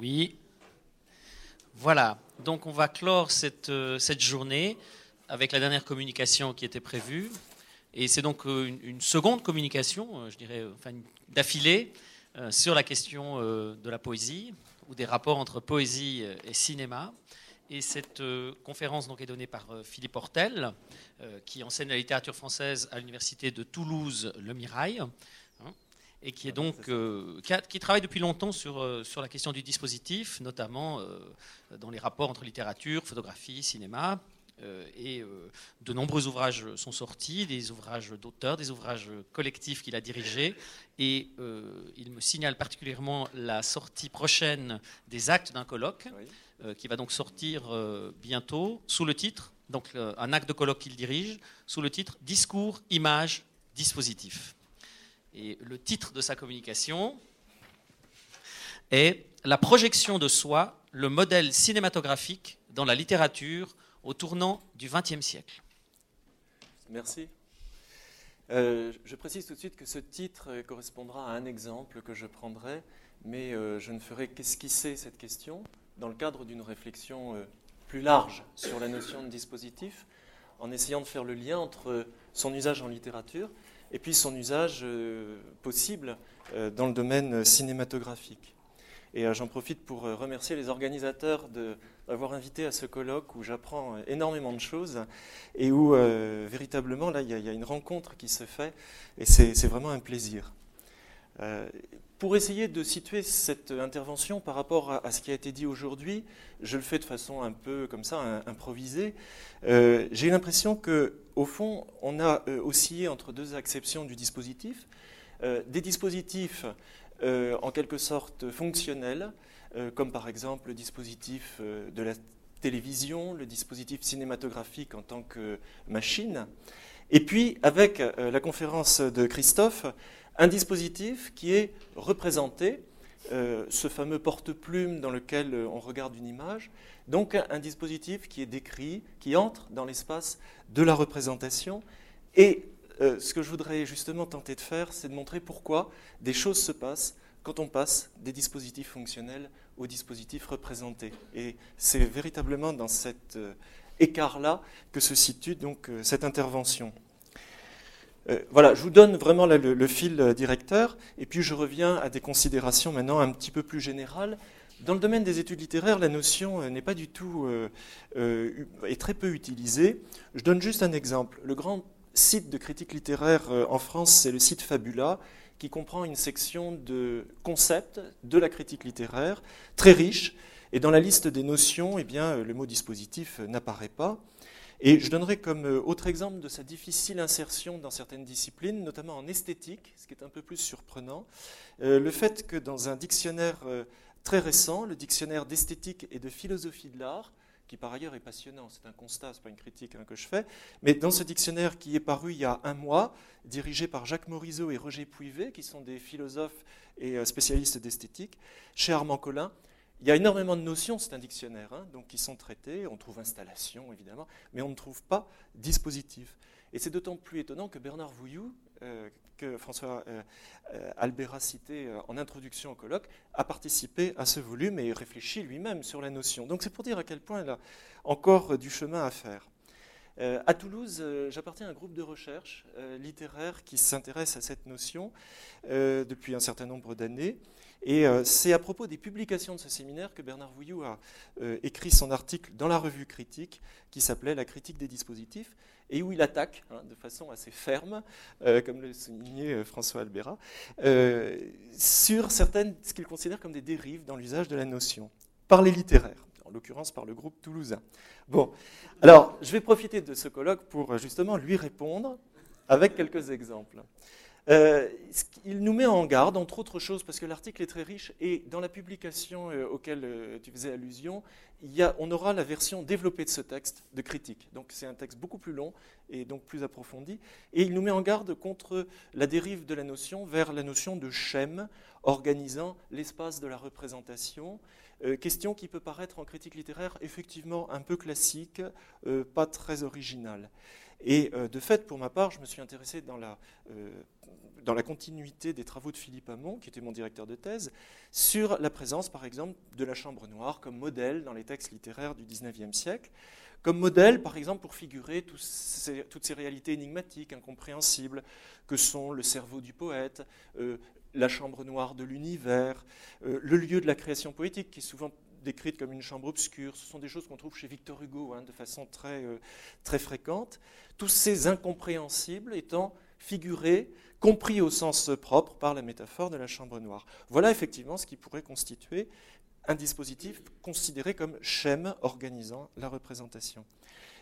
Oui. Voilà. Donc on va clore cette, euh, cette journée avec la dernière communication qui était prévue. Et c'est donc euh, une, seconde communication, euh, je dirais, d'affilée, sur la question de la poésie ou des rapports entre poésie et cinéma. Et cette conférence donc est donnée par Philippe Hortel, qui enseigne la littérature française à l'université de Toulouse, Le Mirail et qui est donc euh, qui, travaille depuis longtemps sur, euh, sur la question du dispositif, notamment euh, dans les rapports entre littérature, photographie, cinéma. et de nombreux ouvrages sont sortis, des ouvrages d'auteurs, des ouvrages collectifs qu'il a dirigés. Et il me signale particulièrement la sortie prochaine des actes d'un colloque, qui va donc sortir bientôt sous le titre, donc un acte de colloque qu'il dirige, sous le titre Discours, images, dispositif. Et le titre de sa communication est La projection de soi, le modèle cinématographique dans la littérature au tournant du XXe siècle. Merci. Euh, je précise tout de suite que ce titre correspondra à un exemple que je prendrai, mais euh, je ne ferai qu'esquisser cette question dans le cadre d'une réflexion euh, plus large sur la notion de dispositif, en essayant de faire le lien entre son usage en littérature et puis son usage euh, possible euh, dans le domaine cinématographique. Et euh, j'en profite pour remercier les organisateurs d'avoir invité à ce colloque où j'apprends énormément de choses et où véritablement là il y, a une rencontre qui se fait et c'est vraiment un plaisir. Pour essayer de situer cette intervention par rapport à, ce qui a été dit aujourd'hui, je le fais de façon un peu comme ça, improvisée. Euh, j'ai l'impression que, au fond, on a euh, oscillé entre deux acceptions du dispositif. Euh, des dispositifs en quelque sorte fonctionnels, comme par exemple le dispositif de la télévision, le dispositif cinématographique en tant que machine. Et puis, avec la conférence de Christophe, un dispositif qui est représenté, euh, ce fameux porte-plume dans lequel euh, on regarde une image, donc un, dispositif qui est décrit, qui entre dans l'espace de la représentation. Et euh, ce que je voudrais justement tenter de faire, c'est de montrer pourquoi des choses se passent quand on passe des dispositifs fonctionnels aux dispositifs représentés. Et c'est véritablement dans cet écart-là que se situe donc cette intervention. Euh, voilà, je vous donne vraiment le, fil euh, directeur, et puis je reviens à des considérations maintenant un petit peu plus générales. Dans le domaine des études littéraires, la notion euh, n'est pas du tout, est très peu utilisée. Je donne juste un exemple. Le grand site de critique littéraire en France, c'est le site Fabula, qui comprend une section de concepts de la critique littéraire, très riche, et dans la liste des notions, eh bien, le mot dispositif n'apparaît pas. Et je donnerai comme euh, autre exemple de sa difficile insertion dans certaines disciplines, notamment en esthétique, ce qui est un peu plus surprenant, euh, le fait que dans un dictionnaire euh, très récent, le dictionnaire d'esthétique et de philosophie de l'art, qui par ailleurs est passionnant, c'est un constat, ce n'est pas une critique hein, que je fais, mais dans ce dictionnaire qui est paru il y a un mois, dirigé par Jacques Morisot et Roger Pouivet, qui sont des philosophes et spécialistes d'esthétique, chez Armand Collin, il y a énormément de notions, c'est un dictionnaire, hein, donc qui sont traitées. On trouve installation, évidemment, mais on ne trouve pas dispositif. Et c'est d'autant plus étonnant que Bernard Vouilloux, euh, que François euh, euh, Albert a cité en introduction au colloque, a participé à ce volume et réfléchit lui-même sur la notion. Donc c'est pour dire à quel point il a encore du chemin à faire. à Toulouse, j'appartiens à un groupe de recherche littéraire qui s'intéresse à cette notion depuis un certain nombre d'années. Et euh, c'est à propos des publications de ce séminaire que Bernard Vouilloux a euh, écrit son article dans la revue critique qui s'appelait La critique des dispositifs et où il attaque hein, de façon assez ferme, euh, comme le soulignait François Albera, sur certaines, ce qu'il considère comme des dérives dans l'usage de la notion, par les littéraires, en l'occurrence par le groupe toulousain. Bon, alors je vais profiter de ce colloque pour justement lui répondre avec quelques exemples. Euh, il nous met en garde, entre autres choses, parce que l'article est très riche, et dans la publication euh, auquel euh, tu faisais allusion, on aura la version développée de ce texte de critique. Donc c'est un texte beaucoup plus long et donc plus approfondi. Et il nous met en garde contre la dérive de la notion vers la notion de schème organisant l'espace de la représentation. question qui peut paraître en critique littéraire effectivement un peu classique, pas très originale. Et de fait, pour ma part, je me suis intéressé dans la, dans la continuité des travaux de Philippe Hamon, qui était mon directeur de thèse, sur la présence, par exemple, de la chambre noire comme modèle dans les textes littéraires du XIXe siècle, comme modèle, par exemple, pour figurer toutes ces réalités énigmatiques, incompréhensibles, que sont le cerveau du poète, euh, la chambre noire de l'univers, euh, le lieu de la création poétique, qui est souvent décrite comme une chambre obscure. Ce sont des choses qu'on trouve chez Victor Hugo hein, de façon très, euh, très fréquente. Tous ces incompréhensibles étant figurés compris au sens propre par la métaphore de la chambre noire. Voilà effectivement ce qui pourrait constituer un dispositif considéré comme schème organisant la représentation.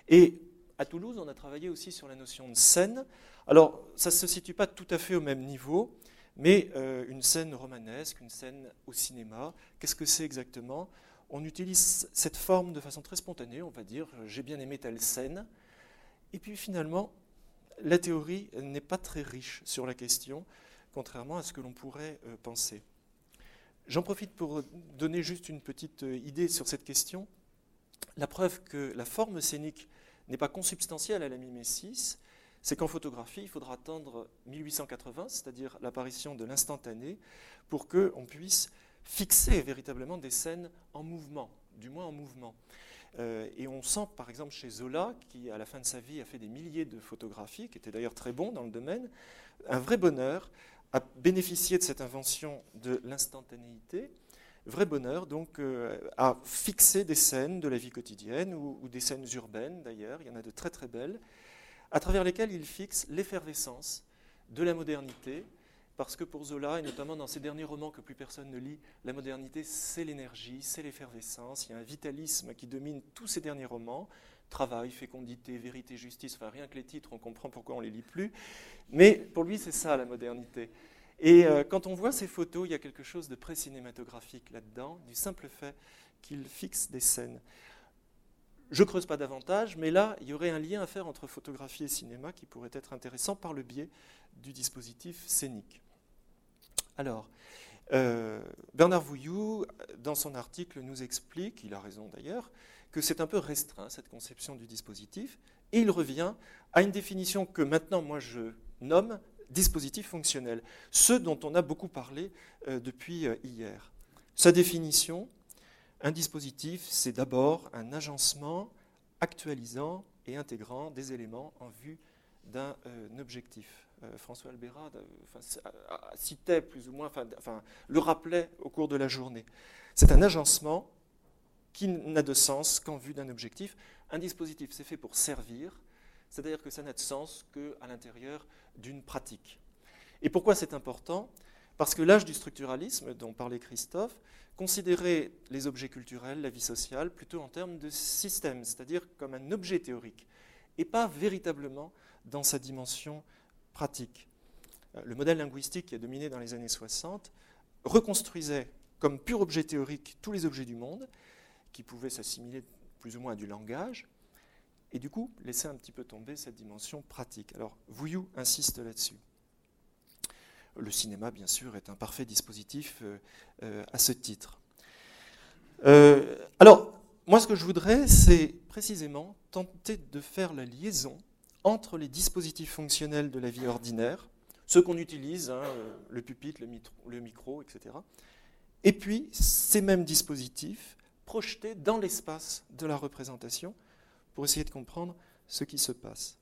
Et à Toulouse, on a travaillé aussi sur la notion de scène. Alors, ça ne se situe pas tout à fait au même niveau, mais euh, une scène romanesque, une scène au cinéma, qu'est-ce que c'est exactement? On utilise cette forme de façon très spontanée, on va dire, j'ai bien aimé telle scène. Et puis finalement, la théorie n'est pas très riche sur la question, contrairement à ce que l'on pourrait euh, penser. J'en profite pour donner juste une petite euh, idée sur cette question. La preuve que la forme scénique n'est pas consubstantielle à la mimésis, c'est qu'en photographie, il faudra attendre 1880, c'est-à-dire l'apparition de l'instantané, pour qu'on puisse fixer véritablement des scènes en mouvement, du moins en mouvement. Euh, et on sent par exemple chez Zola, qui à la fin de sa vie a fait des milliers de photographies, qui était d'ailleurs très bon dans le domaine, un vrai bonheur à bénéficier de cette invention de l'instantanéité, vrai bonheur donc euh, à fixer des scènes de la vie quotidienne ou, ou des scènes urbaines d'ailleurs, il y en a de très très belles, à travers lesquelles il fixe l'effervescence de la modernité, parce que pour Zola, et notamment dans ses derniers romans que plus personne ne lit, la modernité, c'est l'énergie, c'est l'effervescence. Il y a un vitalisme qui domine tous ces derniers romans. Travail, fécondité, vérité, justice, enfin rien que les titres, on comprend pourquoi on ne les lit plus. Mais pour lui, c'est ça la modernité. Et euh, quand on voit ces photos, il y a quelque chose de pré-cinématographique là-dedans, du simple fait qu'il fixe des scènes. Je creuse pas davantage, mais là, il y aurait un lien à faire entre photographie et cinéma qui pourrait être intéressant par le biais du dispositif scénique. Alors, euh, Bernard Vouillou, dans son article, nous explique, il a raison d'ailleurs, que c'est un peu restreint, cette conception du dispositif, et il revient à une définition que maintenant moi je nomme dispositif fonctionnel, ce dont on a beaucoup parlé euh, depuis euh, hier. Sa définition, un dispositif, c'est d'abord un agencement actualisant et intégrant des éléments en vue d'un objectif. Euh, François Albera euh, citait plus ou moins, enfin, le rappelait au cours de la journée. C'est un agencement qui n'a de sens qu'en vue d'un objectif. Un dispositif, c'est fait pour servir, c'est-à-dire que ça n'a de sens qu'à l'intérieur d'une pratique. Et pourquoi c'est important? Parce que l'âge du structuralisme, dont parlait Christophe, considérait les objets culturels, la vie sociale, plutôt en termes de système, c'est-à-dire comme un objet théorique, et pas véritablement dans sa dimension pratique. Euh, le modèle linguistique qui a dominé dans les années 60 reconstruisait comme pur objet théorique tous les objets du monde, qui pouvaient s'assimiler plus ou moins à du langage, et du coup laissait un petit peu tomber cette dimension pratique. Alors Vouillou insiste là-dessus. Le cinéma, bien sûr, est un parfait dispositif euh, euh, à ce titre. alors, moi, ce que je voudrais, c'est précisément tenter de faire la liaison entre les dispositifs fonctionnels de la vie ordinaire, ceux qu'on utilise, hein, le pupitre, le, micro, etc., et puis ces mêmes dispositifs projetés dans l'espace de la représentation pour essayer de comprendre ce qui se passe.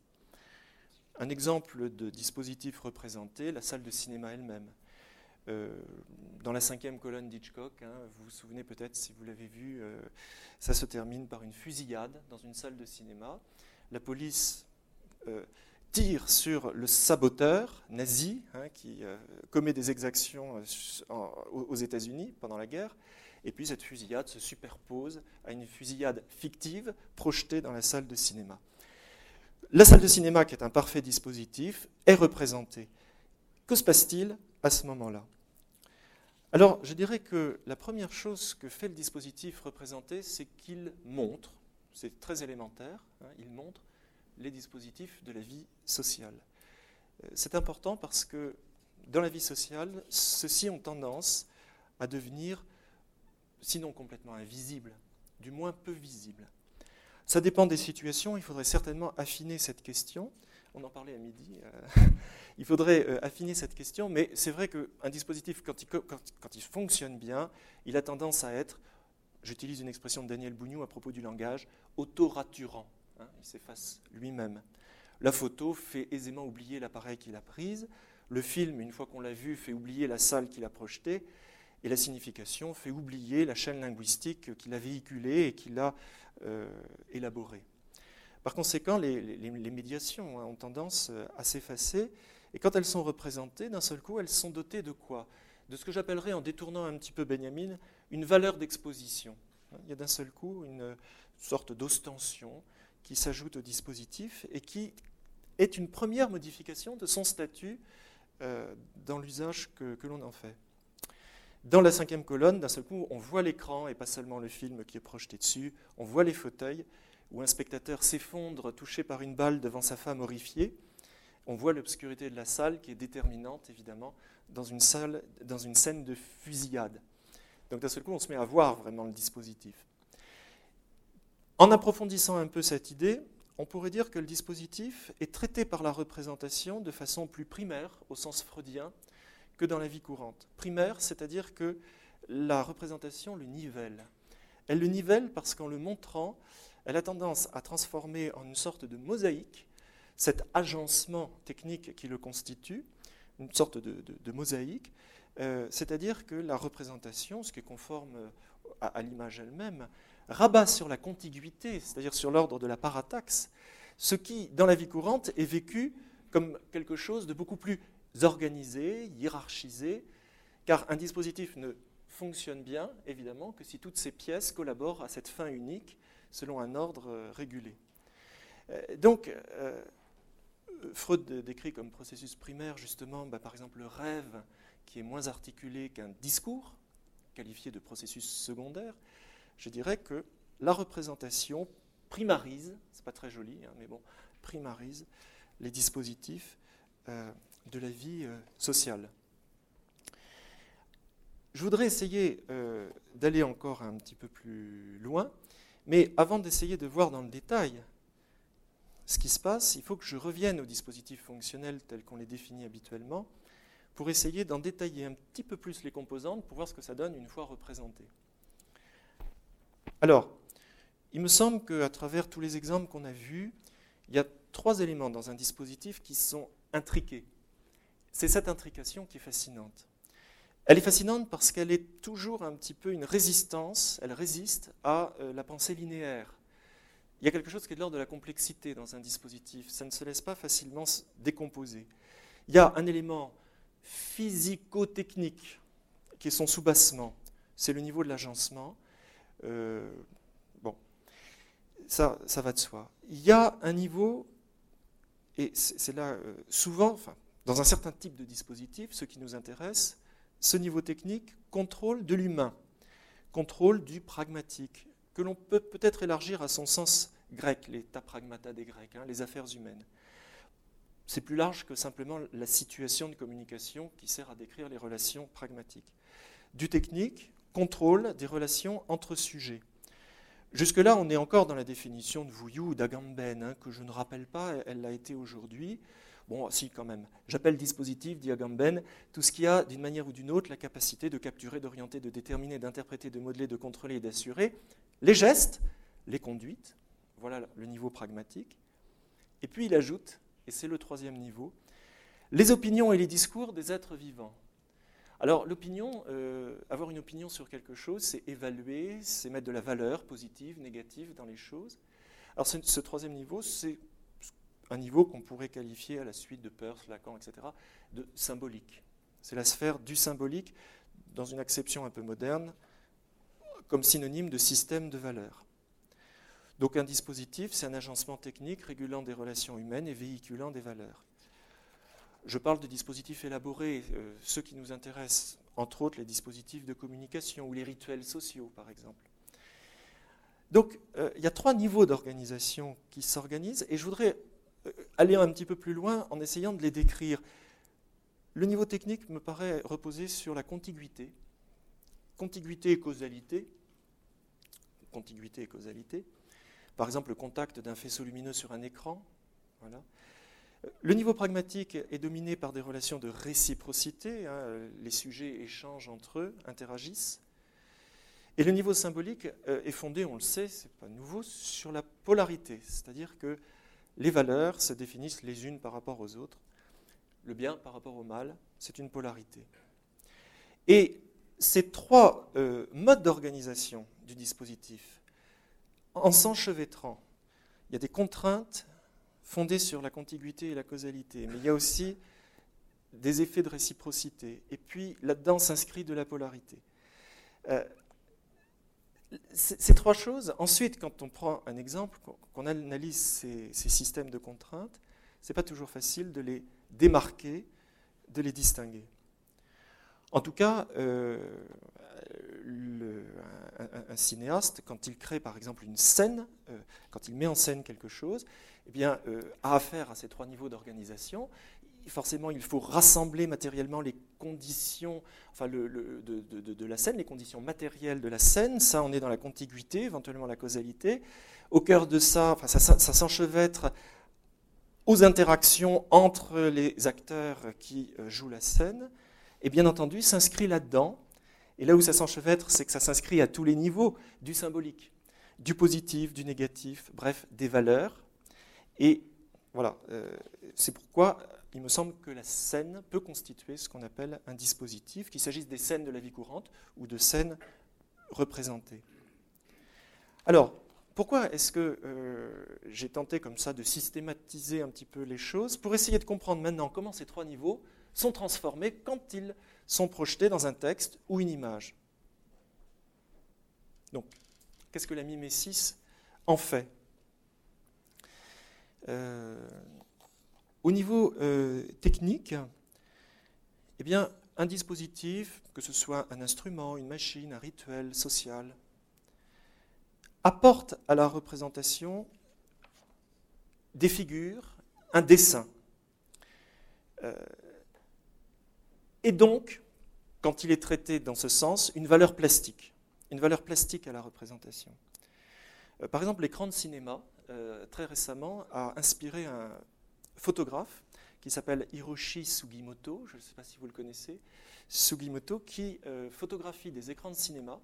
Un exemple de dispositif représenté, la salle de cinéma elle-même. Euh, dans la cinquième colonne d'Hitchcock, hein, vous vous souvenez peut-être si vous l'avez vu, euh, ça se termine par une fusillade dans une salle de cinéma. La police euh, tire sur le saboteur nazi hein, qui commet des exactions aux États-Unis pendant la guerre. Et puis cette fusillade se superpose à une fusillade fictive projetée dans la salle de cinéma. La salle de cinéma, qui est un parfait dispositif, est représentée. Que se passe-t-il à ce moment-là? Alors, je dirais que la première chose que fait le dispositif représenté, c'est qu'il montre, c'est très élémentaire, hein, il montre les dispositifs de la vie sociale. Euh, c'est important parce que dans la vie sociale, ceux-ci ont tendance à devenir, sinon complètement invisibles, du moins peu visibles. Ça dépend des situations, il faudrait certainement affiner cette question. On en parlait à midi. il faudrait affiner cette question, mais c'est vrai qu'un dispositif, quand il, fonctionne bien, il a tendance à être, j'utilise une expression de Daniel Bougnou à propos du langage, auto-raturant. Hein, il s'efface lui-même. La photo fait aisément oublier l'appareil qu'il a prise. Le film, une fois qu'on l'a vu, fait oublier la salle qu'il a projetée. Et la signification fait oublier la chaîne linguistique qu'il a véhiculée et qu'il a euh, élaborée. Par conséquent, les, médiations hein, ont tendance euh, à s'effacer. Et quand elles sont représentées, d'un seul coup, elles sont dotées de quoi? De ce que j'appellerais, en détournant un petit peu Benjamin, une valeur d'exposition. Il y a d'un seul coup une sorte d'ostension qui s'ajoute au dispositif et qui est une première modification de son statut euh, dans l'usage que, l'on en fait. Dans la cinquième colonne, d'un seul coup, on voit l'écran et pas seulement le film qui est projeté dessus, on voit les fauteuils où un spectateur s'effondre touché par une balle devant sa femme horrifiée. On voit l'obscurité de la salle qui est déterminante, évidemment, dans une, scène de fusillade. Donc d'un seul coup, on se met à voir vraiment le dispositif. En approfondissant un peu cette idée, on pourrait dire que le dispositif est traité par la représentation de façon plus primaire, au sens freudien, que dans la vie courante. Primaire, c'est-à-dire que la représentation le nivelle. Elle le nivelle parce qu'en le montrant, elle a tendance à transformer en une sorte de mosaïque cet agencement technique qui le constitue, une sorte de, mosaïque, euh, c'est-à-dire que la représentation, ce qui est conforme à l'image elle-même, rabat sur la contiguïté, c'est-à-dire sur l'ordre de la parataxe, ce qui, dans la vie courante, est vécu comme quelque chose de beaucoup plus organisé, hiérarchisé, car un dispositif ne fonctionne bien, évidemment, que si toutes ces pièces collaborent à cette fin unique selon un ordre euh, régulé. Euh, donc, euh, Freud décrit comme processus primaire, justement, bah, par exemple, le rêve, qui est moins articulé qu'un discours, qualifié de processus secondaire, je dirais que la représentation primarise, c'est pas très joli, hein, mais bon, primarise les dispositifs de la vie euh, sociale. Je voudrais essayer euh, d'aller encore un petit peu plus loin, mais avant d'essayer de voir dans le détail ce qui se passe, il faut que je revienne aux dispositifs fonctionnels tels qu'on les définit habituellement, pour essayer d'en détailler un petit peu plus les composantes, pour voir ce que ça donne une fois représenté. Alors, il me semble qu'à travers tous les exemples qu'on a vus, il y a trois éléments dans un dispositif qui sont intriqués. C'est cette intrication qui est fascinante. Elle est fascinante parce qu'elle est toujours un petit peu une résistance, elle résiste à euh, la pensée linéaire. Il y a quelque chose qui est de l'ordre de la complexité dans un dispositif, ça ne se laisse pas facilement décomposer. Il y a un élément physico-technique qui est son soubassement, c'est le niveau de l'agencement. Euh, bon, ça, ça va de soi. Il y a un niveau, et c'est là euh, souvent, dans un certain type de dispositif, ce qui nous intéresse, ce niveau technique contrôle de l'humain, contrôle du pragmatique, que l'on peut peut-être élargir à son sens grec, les ta pragmata des Grecs, hein, les affaires humaines. C'est plus large que simplement la situation de communication qui sert à décrire les relations pragmatiques. Du technique, contrôle des relations entre sujets. Jusque-là, on est encore dans la définition de Vouillou ou d'Agamben, hein, que je ne rappelle pas, elle l'a été aujourd'hui. Bon, si, quand même. J'appelle dispositif, dit Agamben, tout ce qui a, d'une manière ou d'une autre, la capacité de capturer, d'orienter, de déterminer, d'interpréter, de modeler, de contrôler et d'assurer les gestes, les conduites. Voilà le niveau pragmatique. Et puis il ajoute, et c'est le troisième niveau, les opinions et les discours des êtres vivants. Alors l'opinion, euh, avoir une opinion sur quelque chose, c'est évaluer, c'est mettre de la valeur positive, négative dans les choses. Alors ce, troisième niveau, c'est un niveau qu'on pourrait qualifier à la suite de Peirce, Lacan, etc., de symbolique. C'est la sphère du symbolique dans une acception un peu moderne, comme synonyme de système de valeurs. Donc un dispositif, c'est un agencement technique régulant des relations humaines et véhiculant des valeurs. Je parle de dispositifs élaborés, euh, ceux qui nous intéressent, entre autres les dispositifs de communication ou les rituels sociaux, par exemple. Donc, euh, il y a trois niveaux d'organisation qui s'organisent, et je voudrais euh, aller un petit peu plus loin en essayant de les décrire. Le niveau technique me paraît reposer sur la contiguïté, contiguïté et causalité, contiguïté et causalité. par exemple le contact d'un faisceau lumineux sur un écran. Voilà. Le niveau pragmatique est dominé par des relations de réciprocité, hein, les sujets échangent entre eux, interagissent. Et le niveau symbolique euh, est fondé, on le sait, c'est pas nouveau, sur la polarité, c'est-à-dire que les valeurs se définissent les unes par rapport aux autres. Le bien par rapport au mal, c'est une polarité. Et ces trois euh, modes d'organisation du dispositif, en s'enchevêtrant, il y a des contraintes fondées sur la contiguïté et la causalité, mais il y a aussi des effets de réciprocité. Et puis là-dedans s'inscrit de la polarité. Euh, ces trois choses, ensuite, quand on prend un exemple, qu'on analyse ces, systèmes de contraintes, ce n'est pas toujours facile de les démarquer, de les distinguer. En tout cas, euh, un, cinéaste, quand il crée par exemple une scène, euh, quand il met en scène quelque chose, eh bien, euh, a affaire à ces trois niveaux d'organisation forcément, il faut rassembler matériellement les conditions enfin, de, la scène, les conditions matérielles de la scène. Ça, on est dans la contiguïté, éventuellement la causalité. Au cœur de ça, enfin, ça, ça, s'enchevêtre aux interactions entre les acteurs qui euh, jouent la scène. Et bien entendu, s'inscrit là-dedans. Et là où ça s'enchevêtre, c'est que ça s'inscrit à tous les niveaux du symbolique, du positif, du négatif, bref, des valeurs. Et voilà, euh, c'est pourquoi il me semble que la scène peut constituer ce qu'on appelle un dispositif, qu'il s'agisse des scènes de la vie courante ou de scènes représentées. Alors, pourquoi est-ce que euh, j'ai tenté comme ça de systématiser un petit peu les choses Pour essayer de comprendre maintenant comment ces trois niveaux sont transformés quand ils sont projetés dans un texte ou une image? Donc, qu'est-ce que la mimésis en fait? Au niveau euh, technique, eh bien, un dispositif, que ce soit un instrument, une machine, un rituel social, apporte à la représentation des figures, un dessin. Euh, et donc, quand il est traité dans ce sens, une valeur plastique, une valeur plastique à la représentation. Euh, par exemple, l'écran de cinéma, très récemment, a inspiré un, photographe qui s'appelle Hiroshi Sugimoto, je ne sais pas si vous le connaissez, Sugimoto, qui euh, photographie des écrans de cinéma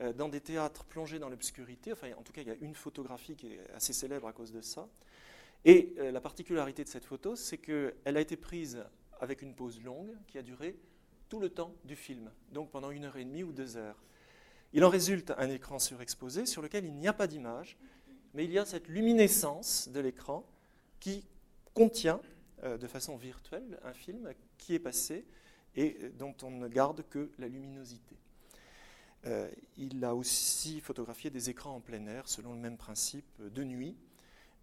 euh, dans des théâtres plongés dans l'obscurité. Enfin, en tout cas, il y a une photographie qui est assez célèbre à cause de ça. Et euh, la particularité de cette photo, c'est qu'elle a été prise avec une pause longue qui a duré tout le temps du film, donc pendant une heure et demie ou deux heures. Il en résulte un écran surexposé sur lequel il n'y a pas d'image, mais il y a cette luminescence de l'écran qui contient euh, de façon virtuelle un film qui est passé et dont on ne garde que la luminosité. Euh, il a aussi photographié des écrans en plein air selon le même principe de nuit.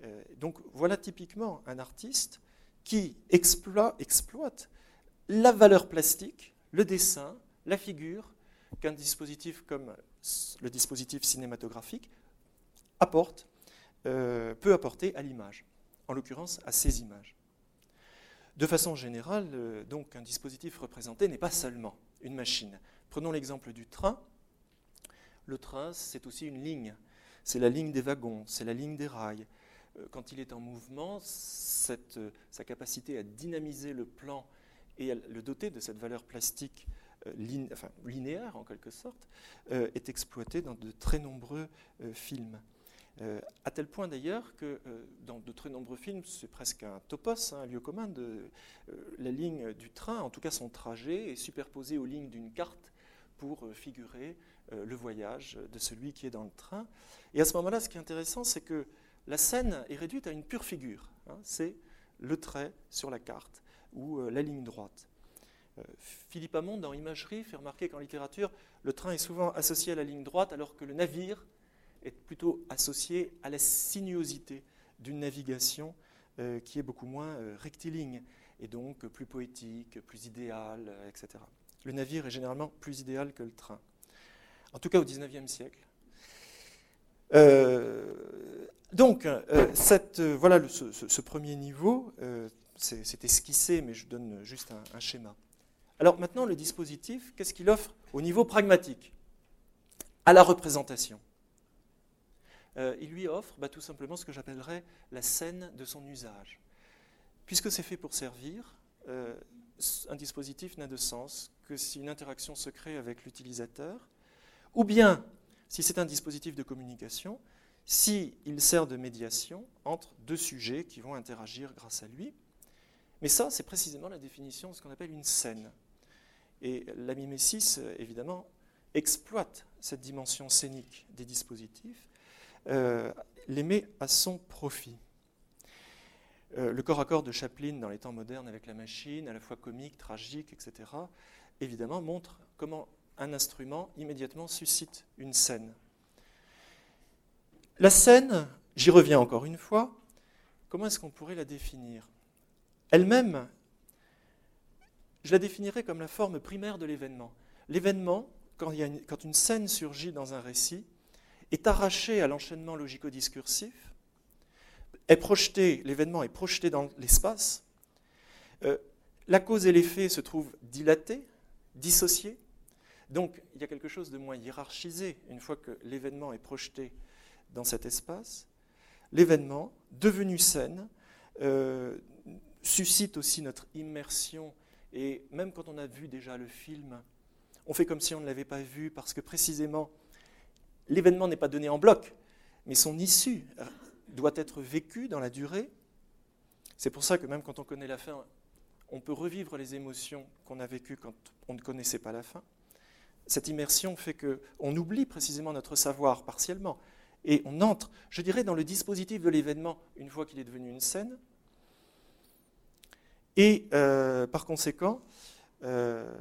Euh, donc voilà typiquement un artiste qui exploite la valeur plastique, le dessin, la figure qu'un dispositif comme le dispositif cinématographique apporte, peut apporter à l'image en l'occurrence à ces images. De façon générale, euh, donc, un dispositif représenté n'est pas seulement une machine. Prenons l'exemple du train. Le train, c'est aussi une ligne. C'est la ligne des wagons, c'est la ligne des rails. Euh, quand il est en mouvement, euh, sa capacité à dynamiser le plan et à le doter de cette valeur plastique linéaire en quelque sorte, est exploitée dans de très nombreux films. Euh, à tel point d'ailleurs que euh, dans de très nombreux films, c'est presque un topos, hein, un lieu commun, de, euh, la ligne du train, en tout cas son trajet, est superposé aux lignes d'une carte pour figurer le voyage de celui qui est dans le train. Et à ce moment-là, ce qui est intéressant, c'est que la scène est réduite à une pure figure. Hein. c'est le trait sur la carte ou la ligne droite. Philippe Hamon, dans Imagerie, fait remarquer qu'en littérature, le train est souvent associé à la ligne droite, alors que le navire est plutôt associé à la sinuosité d'une navigation euh, qui est beaucoup moins euh, rectiligne et donc plus poétique, plus idéale, euh, etc. Le navire est généralement plus idéal que le train, en tout cas au XIXe siècle. donc, voilà ce, premier niveau, c'est esquissé, mais je donne juste un schéma. Alors maintenant, le dispositif, qu'est-ce qu'il offre au niveau pragmatique? À la représentation. Euh, il lui offre bah, tout simplement ce que j'appellerais la scène de son usage. Puisque c'est fait pour servir, euh, un dispositif n'a de sens que si une interaction se crée avec l'utilisateur, ou bien, si c'est un dispositif de communication, s'il sert de médiation entre deux sujets qui vont interagir grâce à lui. Mais ça, c'est précisément la définition de ce qu'on appelle une scène. Et la mimésis, évidemment, exploite cette dimension scénique des dispositifs, euh, les met à son profit. Euh, le corps à corps de Chaplin dans les temps modernes avec la machine, à la fois comique, tragique, etc., évidemment montre comment un instrument immédiatement suscite une scène. La scène, j'y reviens encore une fois, comment est-ce qu'on pourrait la définir? Elle-même, je la définirais comme la forme primaire de l'événement. L'événement, quand, quand, une scène surgit dans un récit, est arraché à l'enchaînement logico-discursif, est projeté, l'événement est projeté dans l'espace, euh, la cause et l'effet se trouvent dilatés, dissociés, donc il y a quelque chose de moins hiérarchisé une fois que l'événement est projeté dans cet espace. L'événement, devenu scène, euh, suscite aussi notre immersion. Et même quand on a vu déjà le film, on fait comme si on ne l'avait pas vu parce que précisément, l'événement n'est pas donné en bloc, mais son issue doit être vécue dans la durée. C'est pour ça que même quand on connaît la fin, on peut revivre les émotions qu'on a vécues quand on ne connaissait pas la fin cette immersion fait qu'on oublie précisément notre savoir partiellement. Et on entre, je dirais, dans le dispositif de l'événement une fois qu'il est devenu une scène. Et euh, par conséquent, euh,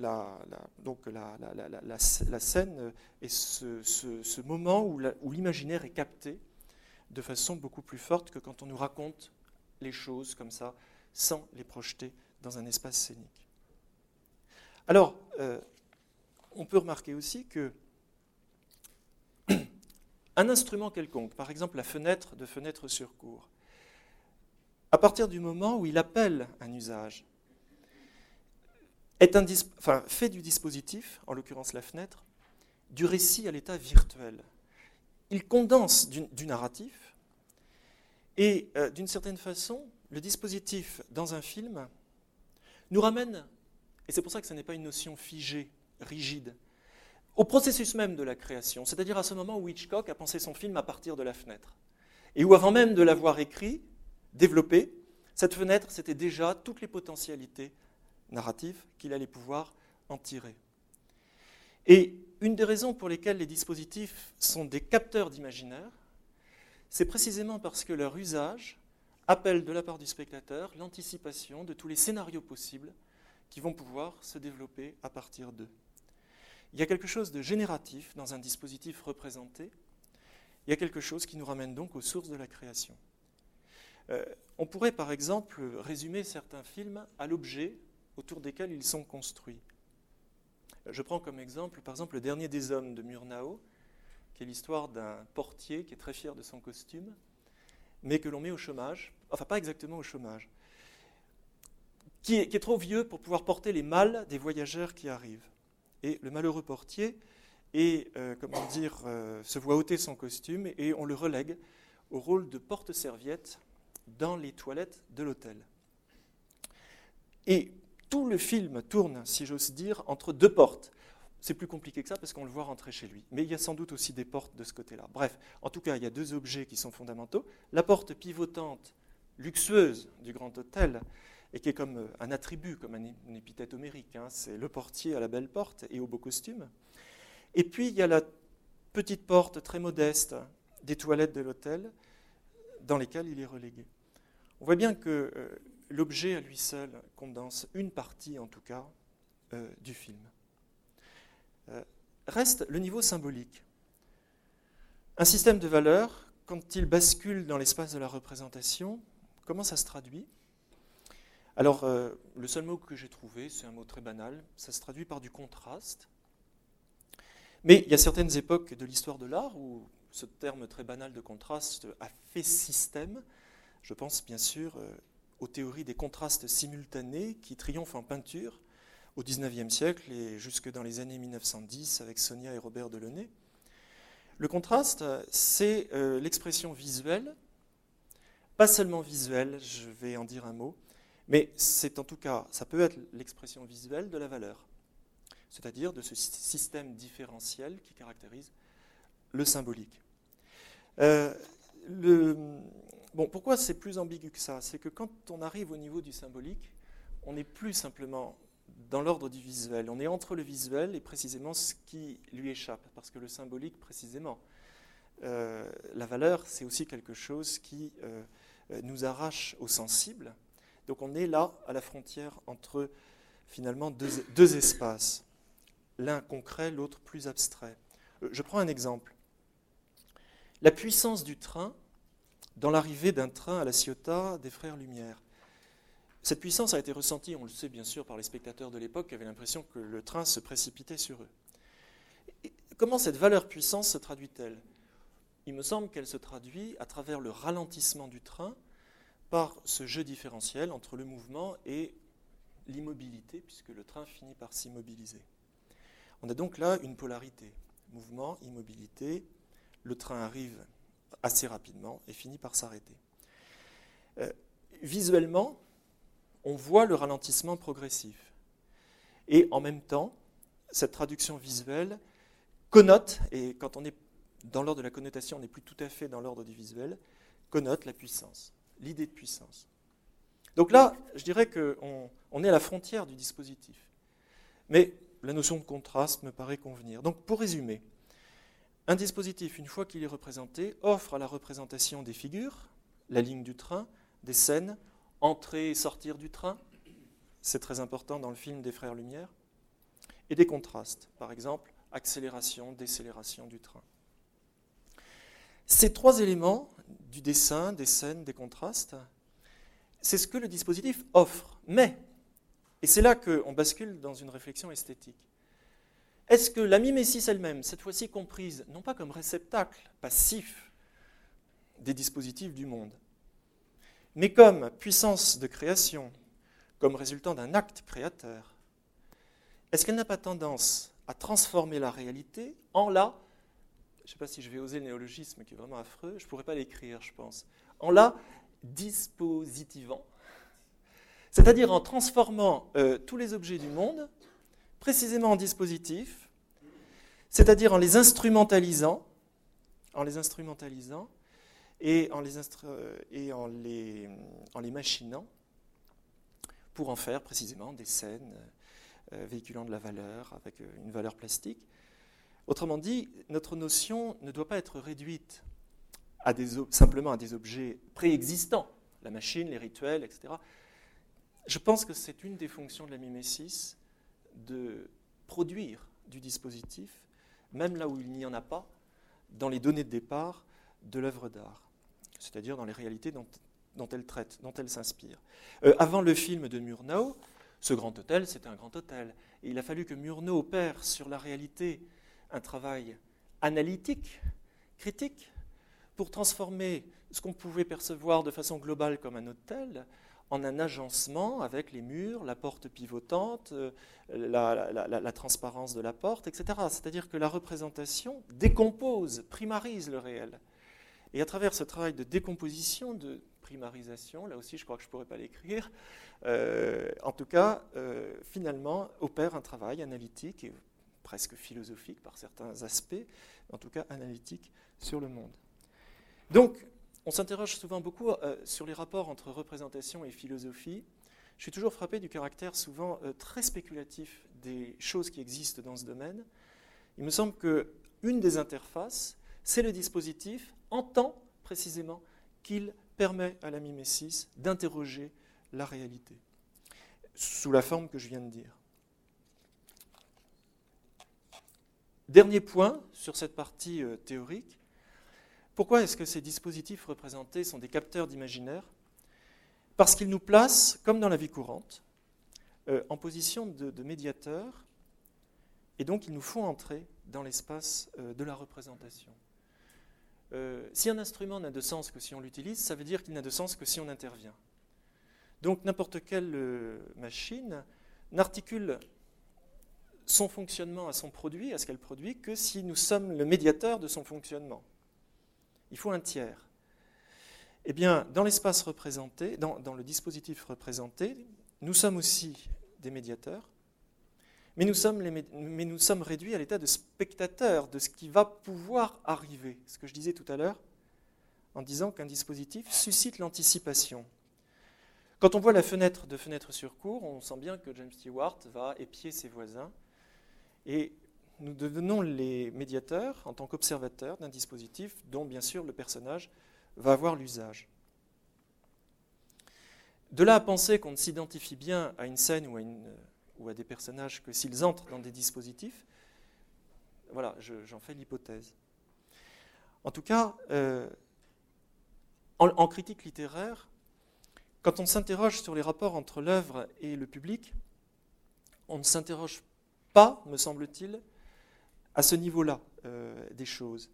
la, donc la, scène est ce, moment où l'imaginaire est capté de façon beaucoup plus forte que quand on nous raconte les choses comme ça, sans les projeter dans un espace scénique. Alors, euh, on peut remarquer aussi que un instrument quelconque, par exemple la fenêtre de fenêtre sur cours, à partir du moment où il appelle un usage, fait du dispositif, en l'occurrence la fenêtre, du récit à l'état virtuel. Il condense du, narratif et euh, d'une certaine façon, le dispositif dans un film nous ramène et c'est pour ça que ce n'est pas une notion figée, rigide. Au processus même de la création, c'est-à-dire à ce moment où Hitchcock a pensé son film à partir de la fenêtre, et où avant même de l'avoir écrit, développé, cette fenêtre, c'était déjà toutes les potentialités narratives qu'il allait pouvoir en tirer. Et une des raisons pour lesquelles les dispositifs sont des capteurs d'imaginaire, c'est précisément parce que leur usage appelle de la part du spectateur l'anticipation de tous les scénarios possibles qui vont pouvoir se développer à partir d'eux. Il y a quelque chose de génératif dans un dispositif représenté. Il y a quelque chose qui nous ramène donc aux sources de la création. Euh, on pourrait par exemple résumer certains films à l'objet autour desquels ils sont construits. Je prends comme exemple par exemple Le Dernier des Hommes de Murnau, qui est l'histoire d'un portier qui est très fier de son costume, mais que l'on met au chômage, enfin pas exactement au chômage, qui est, trop vieux pour pouvoir porter les malles des voyageurs qui arrivent. Et le malheureux portier euh, comment dire, euh, se voit ôter son costume et on le relègue au rôle de porte-serviette dans les toilettes de l'hôtel. Et tout le film tourne, si j'ose dire, entre deux portes. C'est plus compliqué que ça parce qu'on le voit rentrer chez lui. Mais il y a sans doute aussi des portes de ce côté-là. Bref, en tout cas, il y a deux objets qui sont fondamentaux. La porte pivotante, luxueuse du grand hôtel, et qui est comme euh, un attribut, comme un, épithète homérique. Hein. C'est le portier à la belle porte et au beau costume. Et puis il y a la petite porte très modeste des toilettes de l'hôtel dans lesquelles il est relégué. On voit bien que euh, l'objet à lui seul condense une partie, en tout cas, euh, du film. reste le niveau symbolique. Un système de valeurs, quand il bascule dans l'espace de la représentation, comment ça se traduit? Alors, euh, le seul mot que j'ai trouvé, c'est un mot très banal, ça se traduit par du contraste. Mais il y a certaines époques de l'histoire de l'art où ce terme très banal de contraste a fait système. Je pense bien sûr euh, aux théories des contrastes simultanés qui triomphent en peinture au XIXe siècle et jusque dans les années 1910 avec Sonia et Robert Delaunay. Le contraste, c'est euh, l'expression visuelle, pas seulement visuelle, je vais en dire un mot, mais c'est en tout cas, ça peut être l'expression visuelle de la valeur, c'est-à-dire de ce système différentiel qui caractérise le symbolique. Euh, le, bon, pourquoi c'est plus ambigu que ça? C'est que quand on arrive au niveau du symbolique, on n'est plus simplement dans l'ordre du visuel. On est entre le visuel et précisément ce qui lui échappe, parce que le symbolique, précisément, euh, la valeur, c'est aussi quelque chose qui euh, nous arrache au sensible. Donc on est là, à la frontière entre finalement deux, deux espaces, l'un concret, l'autre plus abstrait. je prends un exemple. La puissance du train dans l'arrivée d'un train à la Ciotat des Frères Lumière. Cette puissance a été ressentie, on le sait bien sûr, par les spectateurs de l'époque qui avaient l'impression que le train se précipitait sur eux. comment cette valeur puissance se traduit-elle? Il me semble qu'elle se traduit à travers le ralentissement du train par ce jeu différentiel entre le mouvement et l'immobilité, puisque le train finit par s'immobiliser. On a donc là une polarité, mouvement, immobilité, le train arrive assez rapidement et finit par s'arrêter. Euh, visuellement, on voit le ralentissement progressif. Et en même temps, cette traduction visuelle connote, et quand on est dans l'ordre de la connotation, on n'est plus tout à fait dans l'ordre du visuel, connote la puissance, l'idée de puissance. Donc là, je dirais qu'on on est à la frontière du dispositif. Mais la notion de contraste me paraît convenir. Donc pour résumer, un dispositif, une fois qu'il est représenté, offre à la représentation des figures, la ligne du train, des scènes, entrer et sortir du train, c'est très important dans le film des Frères Lumière, et des contrastes, par exemple accélération, décélération du train. Ces trois éléments du dessin, des scènes, des contrastes, c'est ce que le dispositif offre. Mais, et c'est là qu'on bascule dans une réflexion esthétique, est-ce que la mimésis elle-même, cette fois-ci comprise non pas comme réceptacle passif des dispositifs du monde, mais comme puissance de création, comme résultant d'un acte créateur, est-ce qu'elle n'a pas tendance à transformer la réalité en la, je ne sais pas si je vais oser le néologisme qui est vraiment affreux, je ne pourrais pas l'écrire, je pense, en la dispositivant, c'est-à-dire en transformant euh, tous les objets du monde précisément en dispositif, c'est-à-dire en les instrumentalisant, en les instrumentalisant et en les, et en les, en les machinant pour en faire précisément des scènes euh, véhiculant de la valeur avec euh, une valeur plastique. Autrement dit, notre notion ne doit pas être réduite à des, simplement à des objets préexistants, la machine, les rituels, etc. Je pense que c'est une des fonctions de la mimésis de produire du dispositif, même là où il n'y en a pas, dans les données de départ de l'œuvre d'art, c'est-à-dire dans les réalités dont, elle traite, dont elle s'inspire. Euh, avant le film de Murnau, ce grand hôtel, c'était un grand hôtel. Et il a fallu que Murnau opère sur la réalité un travail analytique, critique, pour transformer ce qu'on pouvait percevoir de façon globale comme un hôtel en un agencement avec les murs, la porte pivotante, euh, la, transparence de la porte, etc. C'est-à-dire que la représentation décompose, primarise le réel. Et à travers ce travail de décomposition, de primarisation, là aussi je crois que je ne pourrais pas l'écrire, euh, en tout cas, euh, finalement, opère un travail analytique et presque philosophique par certains aspects, en tout cas analytique sur le monde. Donc, on s'interroge souvent beaucoup euh, sur les rapports entre représentation et philosophie. Je suis toujours frappé du caractère souvent euh, très spéculatif des choses qui existent dans ce domaine. Il me semble qu'une des interfaces, c'est le dispositif en tant précisément qu'il permet à la mimésis d'interroger la réalité, sous la forme que je viens de dire. Dernier point sur cette partie euh, théorique, pourquoi est-ce que ces dispositifs représentés sont des capteurs d'imaginaire? Parce qu'ils nous placent, comme dans la vie courante, euh, en position de, médiateur, et donc ils nous font entrer dans l'espace euh, de la représentation. Euh, si un instrument n'a de sens que si on l'utilise, ça veut dire qu'il n'a de sens que si on intervient. Donc n'importe quelle machine n'articule son fonctionnement à son produit, à ce qu'elle produit, que si nous sommes le médiateur de son fonctionnement. Il faut un tiers. Eh bien, dans l'espace représenté, dans, le dispositif représenté, nous sommes aussi des médiateurs, mais nous sommes, réduits à l'état de spectateurs de ce qui va pouvoir arriver. Ce que je disais tout à l'heure, en disant qu'un dispositif suscite l'anticipation. Quand on voit la fenêtre de fenêtre sur cours, on sent bien que James Stewart va épier ses voisins. Nous devenons les médiateurs en tant qu'observateurs d'un dispositif dont, bien sûr, le personnage va avoir l'usage. De là à penser qu'on ne s'identifie bien à une scène ou à, des personnages que s'ils entrent dans des dispositifs, voilà, j'en fais l'hypothèse. En tout cas, euh, en, critique littéraire, quand on s'interroge sur les rapports entre l'œuvre et le public, on ne s'interroge pas, me semble-t-il, à ce niveau-là euh, des choses.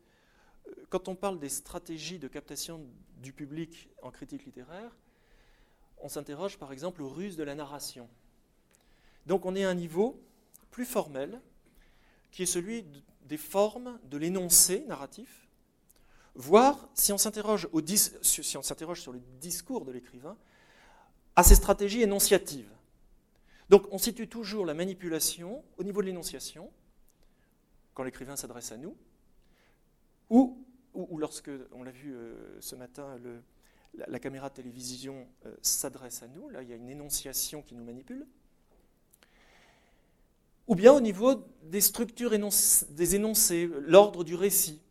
Quand on parle des stratégies de captation du public en critique littéraire, on s'interroge par exemple aux ruses de la narration. Donc on est à un niveau plus formel, qui est celui des formes de l'énoncé narratif, Voir, si on s'interroge sur le discours de l'écrivain, à ses stratégies énonciatives. Donc on situe toujours la manipulation au niveau de l'énonciation, quand l'écrivain s'adresse à nous, ou, lorsque, on l'a vu euh, ce matin, la, caméra de télévision euh, s'adresse à nous, là il y a une énonciation qui nous manipule, ou bien au niveau des structures des énoncés, l'ordre du récit.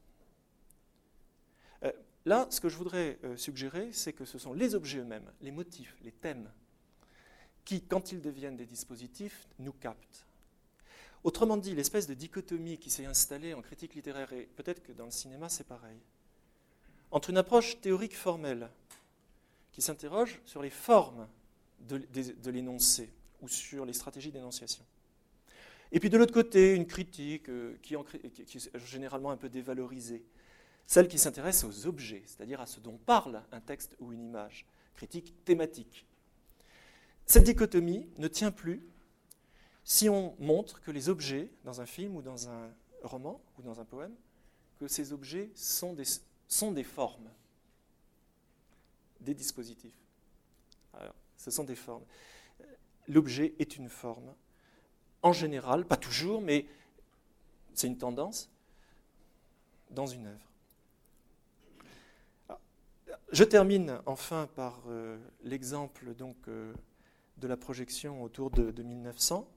Là, ce que je voudrais euh, suggérer, c'est que ce sont les objets eux-mêmes, les motifs, les thèmes, qui, quand ils deviennent des dispositifs, nous captent. Autrement dit, l'espèce de dichotomie qui s'est installée en critique littéraire, et peut-être que dans le cinéma c'est pareil, entre une approche théorique formelle, qui s'interroge sur les formes de, l'énoncé, ou sur les stratégies d'énonciation, et puis de l'autre côté, une critique euh, qui, qui est généralement un peu dévalorisée, celle qui s'intéresse aux objets, c'est-à-dire à ce dont parle un texte ou une image, critique thématique. Cette dichotomie ne tient plus si on montre que les objets, dans un film ou dans un roman ou dans un poème, que ces objets sont des, formes, des dispositifs. Alors, ce sont des formes. L'objet est une forme. En général, pas toujours, mais c'est une tendance dans une œuvre. Je termine enfin par euh, l'exemple donc euh, de la projection autour de, 1900.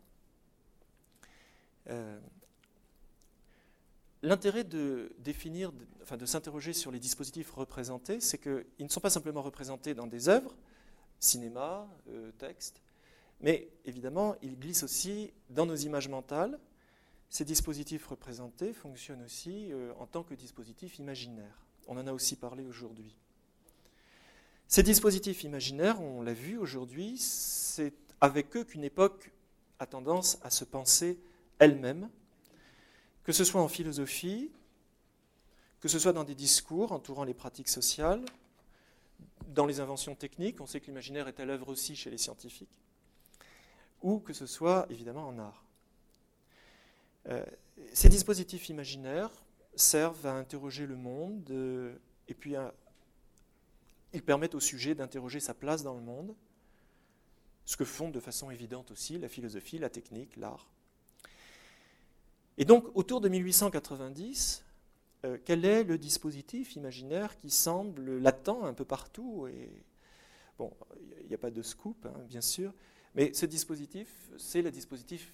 Euh, l'intérêt de définir, enfin de s'interroger sur les dispositifs représentés, c'est qu'ils ne sont pas simplement représentés dans des œuvres, cinéma, texte, mais évidemment, ils glissent aussi dans nos images mentales. Ces dispositifs représentés fonctionnent aussi en tant que dispositifs imaginaires. On en a aussi parlé aujourd'hui. Ces dispositifs imaginaires, on l'a vu aujourd'hui, c'est avec eux qu'une époque a tendance à se penser elle-même, que ce soit en philosophie, que ce soit dans des discours entourant les pratiques sociales, dans les inventions techniques, on sait que l'imaginaire est à l'œuvre aussi chez les scientifiques, ou que ce soit évidemment en art. Euh, ces dispositifs imaginaires servent à interroger le monde euh, et puis ils permettent au sujet d'interroger sa place dans le monde, ce que font de façon évidente aussi la philosophie, la technique, l'art. Et donc, autour de 1890, euh, quel est le dispositif imaginaire qui semble latent un peu partout Bon, il n'y a pas de scoop, hein, bien sûr, mais ce dispositif, c'est le dispositif,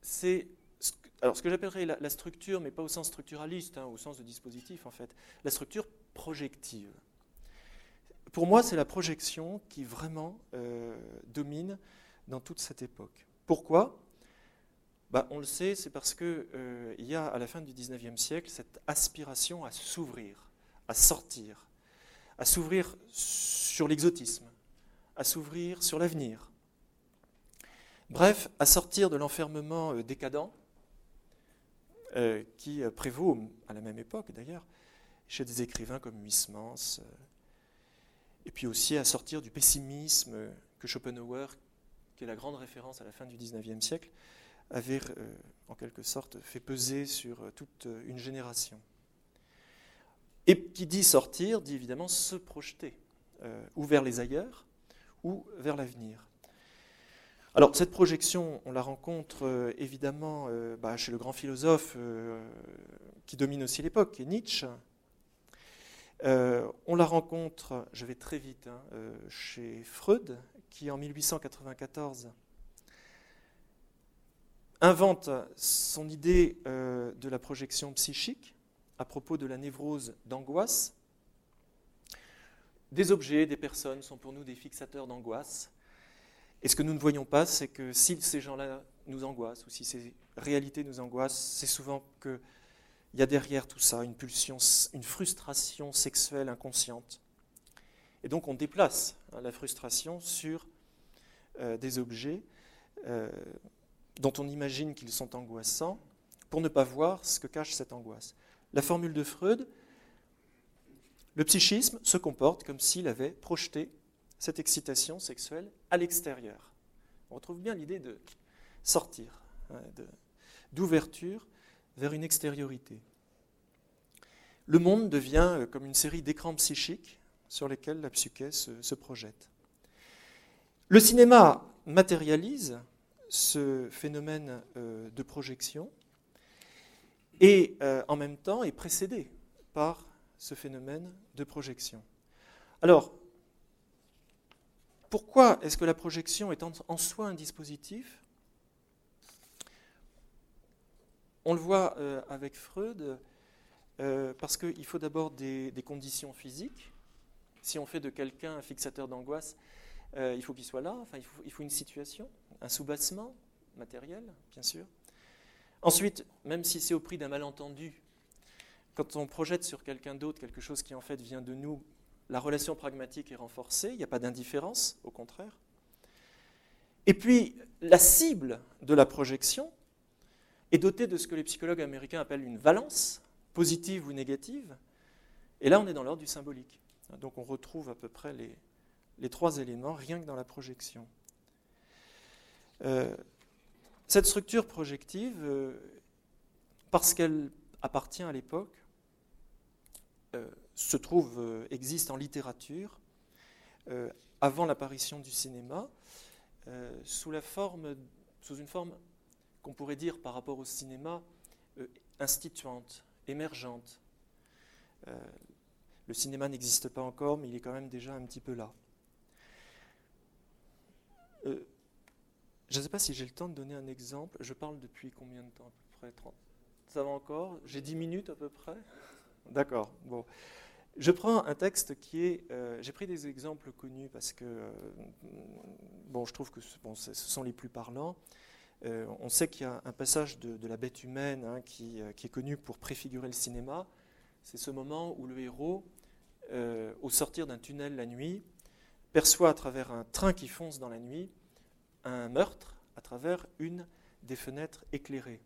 c'est ce que j'appellerais la, structure, mais pas au sens structuraliste, hein, au sens de dispositif en fait, la structure projective. Pour moi, c'est la projection qui vraiment euh, domine dans toute cette époque. Pourquoi? Bah, On le sait, c'est parce qu'il euh, y a à la fin du XIXe siècle cette aspiration à s'ouvrir, à sortir, à s'ouvrir sur l'exotisme, à s'ouvrir sur l'avenir. Bref, à sortir de l'enfermement euh, décadent qui prévaut à la même époque d'ailleurs chez des écrivains comme Huysmans, et puis aussi à sortir du pessimisme que Schopenhauer, qui est la grande référence à la fin du XIXe siècle, avait en quelque sorte fait peser sur toute une génération. Et qui dit sortir, dit évidemment se projeter, ou vers les ailleurs, ou vers l'avenir. Alors cette projection, on la rencontre euh, évidemment euh, bah, chez le grand philosophe euh, qui domine aussi l'époque, Nietzsche. on la rencontre, je vais très vite, hein, chez Freud, qui en 1894 invente son idée de la projection psychique à propos de la névrose d'angoisse. Des objets, des personnes sont pour nous des fixateurs d'angoisse. Et ce que nous ne voyons pas, c'est que si ces gens-là nous angoissent, ou si ces réalités nous angoissent, c'est souvent qu'il y a derrière tout ça une pulsion, une frustration sexuelle inconsciente. Et donc on déplace hein, la frustration sur euh, des objets euh, dont on imagine qu'ils sont angoissants pour ne pas voir ce que cache cette angoisse. La formule de Freud, le psychisme se comporte comme s'il avait projeté cette excitation sexuelle à l'extérieur. On retrouve bien l'idée de sortir, hein, d'ouverture vers une extériorité. Le monde devient euh, comme une série d'écrans psychiques sur lesquels la psyché se, projette. Le cinéma matérialise ce phénomène euh, de projection et euh, en même temps est précédé par ce phénomène de projection. Alors, pourquoi est-ce que la projection est en soi un dispositif? On le voit euh, avec Freud, parce qu'il faut d'abord des, conditions physiques. Si on fait de quelqu'un un fixateur d'angoisse, il faut qu'il soit là, enfin, il, faut, il faut une situation, un soubassement matériel, bien sûr. Ensuite, même si c'est au prix d'un malentendu, quand on projette sur quelqu'un d'autre quelque chose qui en fait vient de nous, la relation pragmatique est renforcée, il n'y a pas d'indifférence, au contraire. Et puis, la cible de la projection est dotée de ce que les psychologues américains appellent une valence, positive ou négative. Et là, on est dans l'ordre du symbolique. Donc, on retrouve à peu près les, trois éléments rien que dans la projection. Euh, cette structure projective, euh, parce qu'elle appartient à l'époque, euh, se trouve, existe en littérature avant l'apparition du cinéma, sous, la forme, sous une forme qu'on pourrait dire par rapport au cinéma instituante, émergente. le cinéma n'existe pas encore, mais il est quand même déjà un petit peu là. Je ne sais pas si j'ai le temps de donner un exemple. Je parle depuis combien de temps à peu près 30 Ça va encore? J'ai 10 minutes à peu près? D'accord. Bon. Je prends un texte qui est. Euh, j'ai pris des exemples connus parce que. Euh, bon, je trouve que bon, ce sont les plus parlants. Euh, on sait qu'il y a un passage de, la bête humaine hein, qui, qui, est connu pour préfigurer le cinéma. C'est ce moment où le héros, au sortir d'un tunnel la nuit, perçoit à travers un train qui fonce dans la nuit un meurtre à travers une des fenêtres éclairées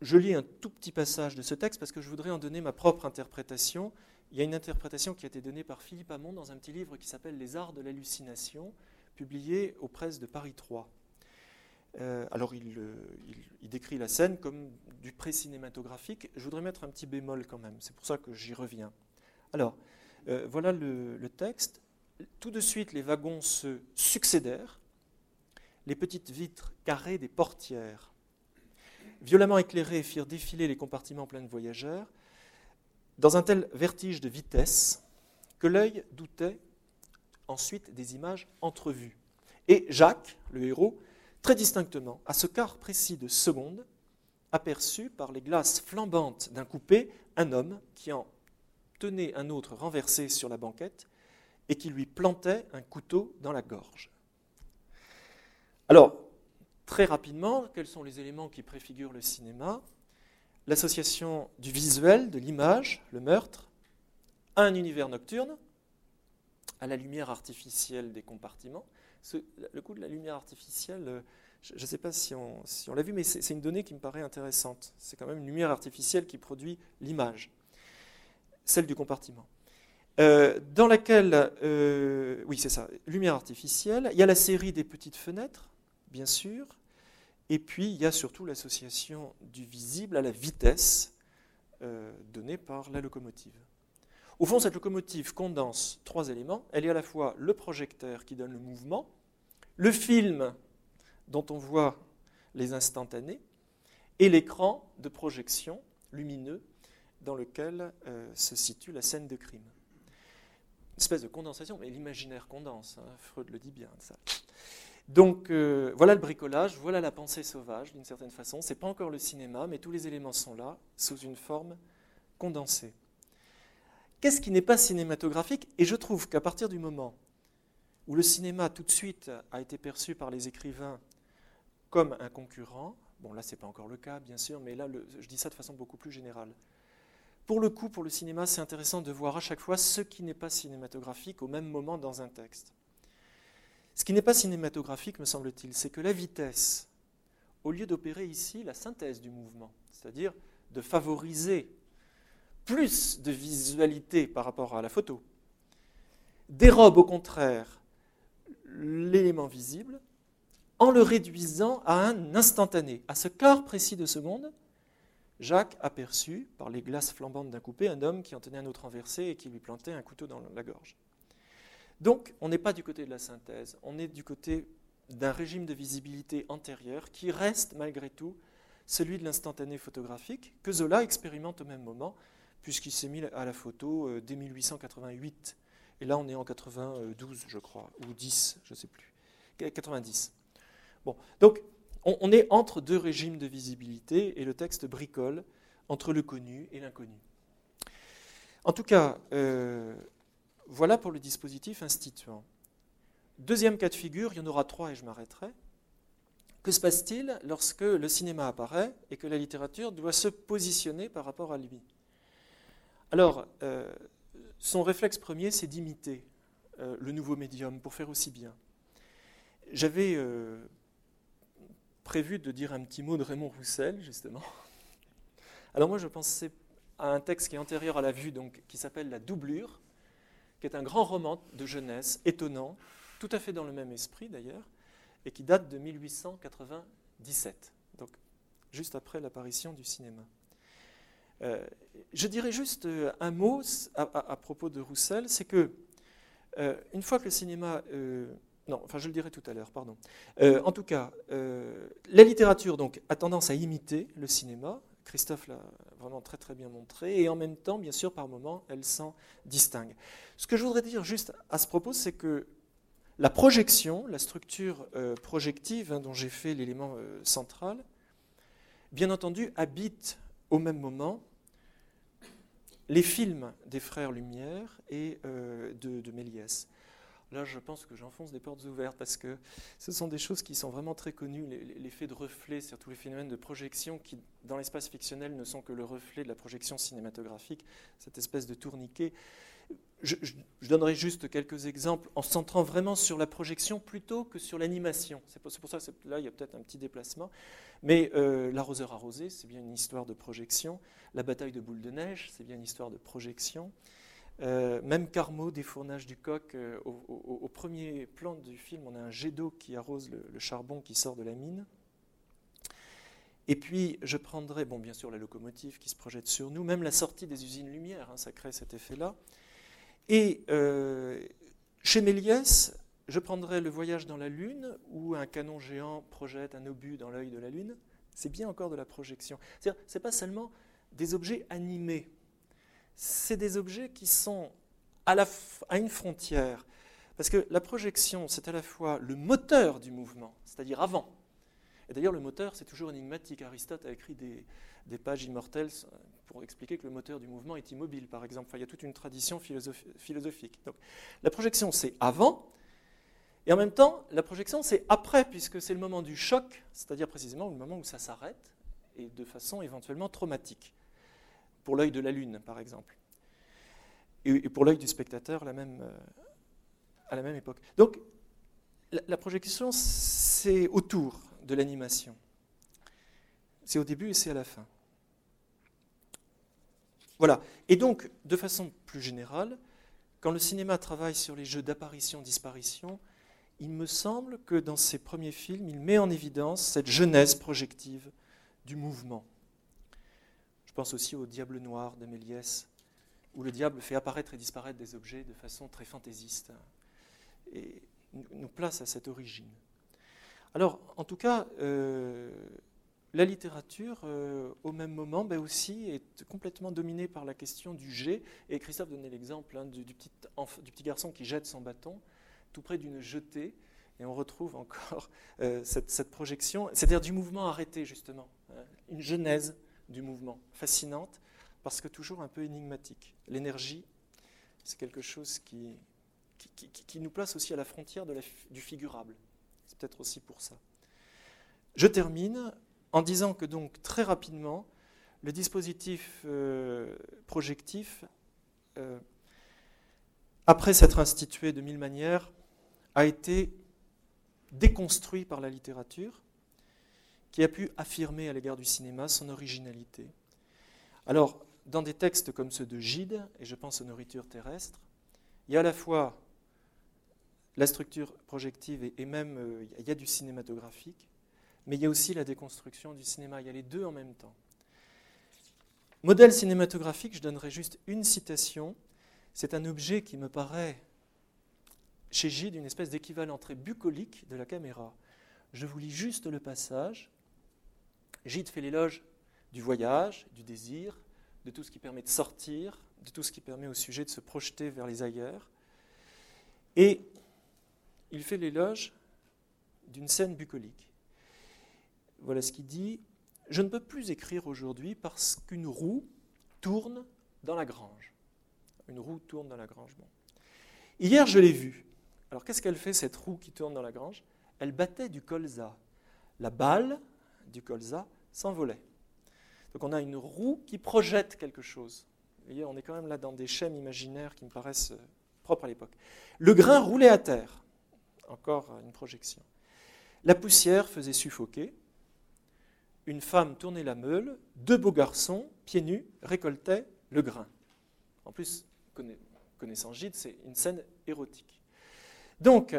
je lis un tout petit passage de ce texte parce que je voudrais en donner ma propre interprétation. Il y a une interprétation qui a été donnée par Philippe Hamon dans un petit livre qui s'appelle Les arts de l'hallucination, publié aux presses de Paris 3. Euh, alors il, décrit la scène comme du pré-cinématographique. Je voudrais mettre un petit bémol quand même, c'est pour ça que j'y reviens. Alors, euh, voilà le texte. Tout de suite, les wagons se succédèrent. Les petites vitres carrées des portières violemment éclairés firent défiler les compartiments pleins de voyageurs, dans un tel vertige de vitesse que l'œil doutait ensuite des images entrevues. Et Jacques, le héros, très distinctement, à ce quart précis de seconde, aperçut par les glaces flambantes d'un coupé un homme qui en tenait un autre renversé sur la banquette et qui lui plantait un couteau dans la gorge. Alors, Très rapidement, quels sont les éléments qui préfigurent le cinéma? L'association du visuel, de l'image, le meurtre, à un univers nocturne, à la lumière artificielle des compartiments. le coup de la lumière artificielle, euh, je ne sais pas si on, l'a vu, mais c'est une donnée qui me paraît intéressante. C'est quand même une lumière artificielle qui produit l'image, celle du compartiment. Euh, dans laquelle, euh, oui c'est ça, lumière artificielle, il y a la série des petites fenêtres, bien sûr, Et puis, il y a surtout l'association du visible à la vitesse euh, donnée par la locomotive. Au fond, cette locomotive condense trois éléments. Elle est à la fois le projecteur qui donne le mouvement, le film dont on voit les instantanés, et l'écran de projection lumineux dans lequel euh, se situe la scène de crime. Une espèce de condensation, mais l'imaginaire condense, hein, Freud le dit bien. Ça. Donc euh, voilà le bricolage, voilà la pensée sauvage d'une certaine façon. Ce n'est pas encore le cinéma, mais tous les éléments sont là, sous une forme condensée. Qu'est-ce qui n'est pas cinématographique? Et je trouve qu'à partir du moment où le cinéma tout de suite a été perçu par les écrivains comme un concurrent, bon là c'est pas encore le cas bien sûr, mais là je dis ça de façon beaucoup plus générale. Pour le coup, pour le cinéma, c'est intéressant de voir à chaque fois ce qui n'est pas cinématographique au même moment dans un texte. Ce qui n'est pas cinématographique, me semble-t-il, c'est que la vitesse, au lieu d'opérer ici la synthèse du mouvement, c'est-à-dire de favoriser plus de visualité par rapport à la photo, dérobe au contraire l'élément visible en le réduisant à un instantané, à ce quart précis de seconde. Jacques aperçut, par les glaces flambantes d'un coupé, un homme qui en tenait un autre renversé et qui lui plantait un couteau dans la gorge. Donc, on n'est pas du côté de la synthèse, on est du côté d'un régime de visibilité antérieur qui reste malgré tout celui de l'instantané photographique que Zola expérimente au même moment, puisqu'il s'est mis à la photo euh, dès 1888. Et là, on est en 92, je crois, ou 10, je ne sais plus. 90. Bon, donc, on, est entre deux régimes de visibilité et le texte bricole entre le connu et l'inconnu. En tout cas, euh, voilà pour le dispositif instituant. Deuxième cas de figure, il y en aura trois et je m'arrêterai. Que se passe-t-il lorsque le cinéma apparaît et que la littérature doit se positionner par rapport à lui? Alors, euh, son réflexe premier, c'est d'imiter euh, le nouveau médium pour faire aussi bien. J'avais euh, prévu de dire un petit mot de Raymond Roussel, justement. Alors moi, je pensais à un texte qui est antérieur à la vue, donc, qui s'appelle La doublure, qui est un grand roman de jeunesse étonnant, tout à fait dans le même esprit d'ailleurs, et qui date de 1897, donc juste après l'apparition du cinéma. Euh, je dirais juste euh, un mot à, propos de Roussel, c'est que euh, une fois que le cinéma non, enfin je le dirai tout à l'heure, pardon. en tout cas, la littérature donc, a tendance à imiter le cinéma, Christophe l'a vraiment très très bien montré, et en même temps, bien sûr, par moments, elle s'en distingue. Ce que je voudrais dire juste à ce propos, c'est que la projection, la structure euh, projective, hein, dont j'ai fait l'élément euh, central, bien entendu, habite au même moment les films des frères Lumière et euh, de, Méliès. Là, je pense que j'enfonce des portes ouvertes parce que ce sont des choses qui sont vraiment très connues, l'effet de reflet sur tous les phénomènes de projection qui, dans l'espace fictionnel, ne sont que le reflet de la projection cinématographique, cette espèce de tourniquet. Je, donnerai juste quelques exemples en se centrant vraiment sur la projection plutôt que sur l'animation. C'est pour, ça que là, il y a peut-être un petit déplacement. Mais euh, L'arroseur arrosé, c'est bien une histoire de projection. La bataille de boule de neige, c'est bien une histoire de projection. Euh, même Carmo, des fournages du coq, euh, au, premier plan du film, on a un jet d'eau qui arrose le, charbon qui sort de la mine. Et puis, je prendrai, bon, bien sûr, la locomotive qui se projette sur nous, même la sortie des usines Lumière, hein, ça crée cet effet-là. Et euh, chez Méliès, je prendrai le voyage dans la Lune, où un canon géant projette un obus dans l'œil de la Lune. C'est bien encore de la projection. C'est-à-dire, ce n'est pas seulement des objets animés c'est des objets qui sont à, une frontière. Parce que la projection, c'est à la fois le moteur du mouvement, c'est-à-dire avant. Et d'ailleurs, le moteur, c'est toujours énigmatique. Aristote a écrit des, pages immortelles pour expliquer que le moteur du mouvement est immobile, par exemple. il y a toute une tradition philosophique. Donc, la projection, c'est avant, et en même temps, la projection, c'est après, puisque c'est le moment du choc, c'est-à-dire précisément le moment où ça s'arrête, et de façon éventuellement traumatique pour l'œil de la Lune, par exemple. Et, pour l'œil du spectateur euh, à la même époque. Donc, la, projection, c'est autour de l'animation. C'est au début et c'est à la fin. Voilà. Et donc, de façon plus générale, quand le cinéma travaille sur les jeux d'apparition-disparition, il me semble que dans ses premiers films, il met en évidence cette genèse projective du mouvement. Je pense aussi au Diable noir de Méliès, où le diable fait apparaître et disparaître des objets de façon très fantaisiste et nous place à cette origine. Alors, en tout cas, euh, la littérature, euh, au même moment, ben aussi, est complètement dominée par la question du jet. Et Christophe donnait l'exemple hein, du, petit, garçon qui jette son bâton tout près d'une jetée. Et on retrouve encore euh, cette, projection, c'est-à-dire du mouvement arrêté, justement. Hein, une genèse du mouvement, fascinante, parce que toujours un peu énigmatique. L'énergie, c'est quelque chose qui, qui, nous place aussi à la frontière du figurable. C'est peut-être aussi pour ça. Je termine en disant que donc très rapidement, le dispositif euh, projectif, euh, après s'être institué de mille manières, a été déconstruit par la littérature, qui a pu affirmer à l'égard du cinéma son originalité. Alors, dans des textes comme ceux de Gide, et je pense aux nourritures terrestres, il y a à la fois la structure projective et, même euh, il y a du cinématographique, mais il y a aussi la déconstruction du cinéma. Il y a les deux en même temps. Modèle cinématographique, je donnerai juste une citation. C'est un objet qui me paraît, chez Gide, une espèce d'équivalent très bucolique de la caméra. Je vous lis juste le passage. Gide fait l'éloge du voyage, du désir, de tout ce qui permet de sortir, de tout ce qui permet au sujet de se projeter vers les ailleurs. Et il fait l'éloge d'une scène bucolique. Voilà ce qu'il dit. Je ne peux plus écrire aujourd'hui parce qu'une roue tourne dans la grange. Une roue tourne dans la grange. Hier, je l'ai vue. Alors, qu'est-ce qu'elle fait, cette roue qui tourne dans la grange? Elle battait du colza. La balle du colza s'envolait. Donc, on a une roue qui projette quelque chose. Vous voyez, on est quand même là dans des schèmes imaginaires qui me paraissent euh, propres à l'époque. Le grain roulait à terre. Encore une projection. La poussière faisait suffoquer une femme tournait la meule, deux beaux garçons, pieds nus, récoltaient le grain. En plus, connaissant Gide, c'est une scène érotique. Donc,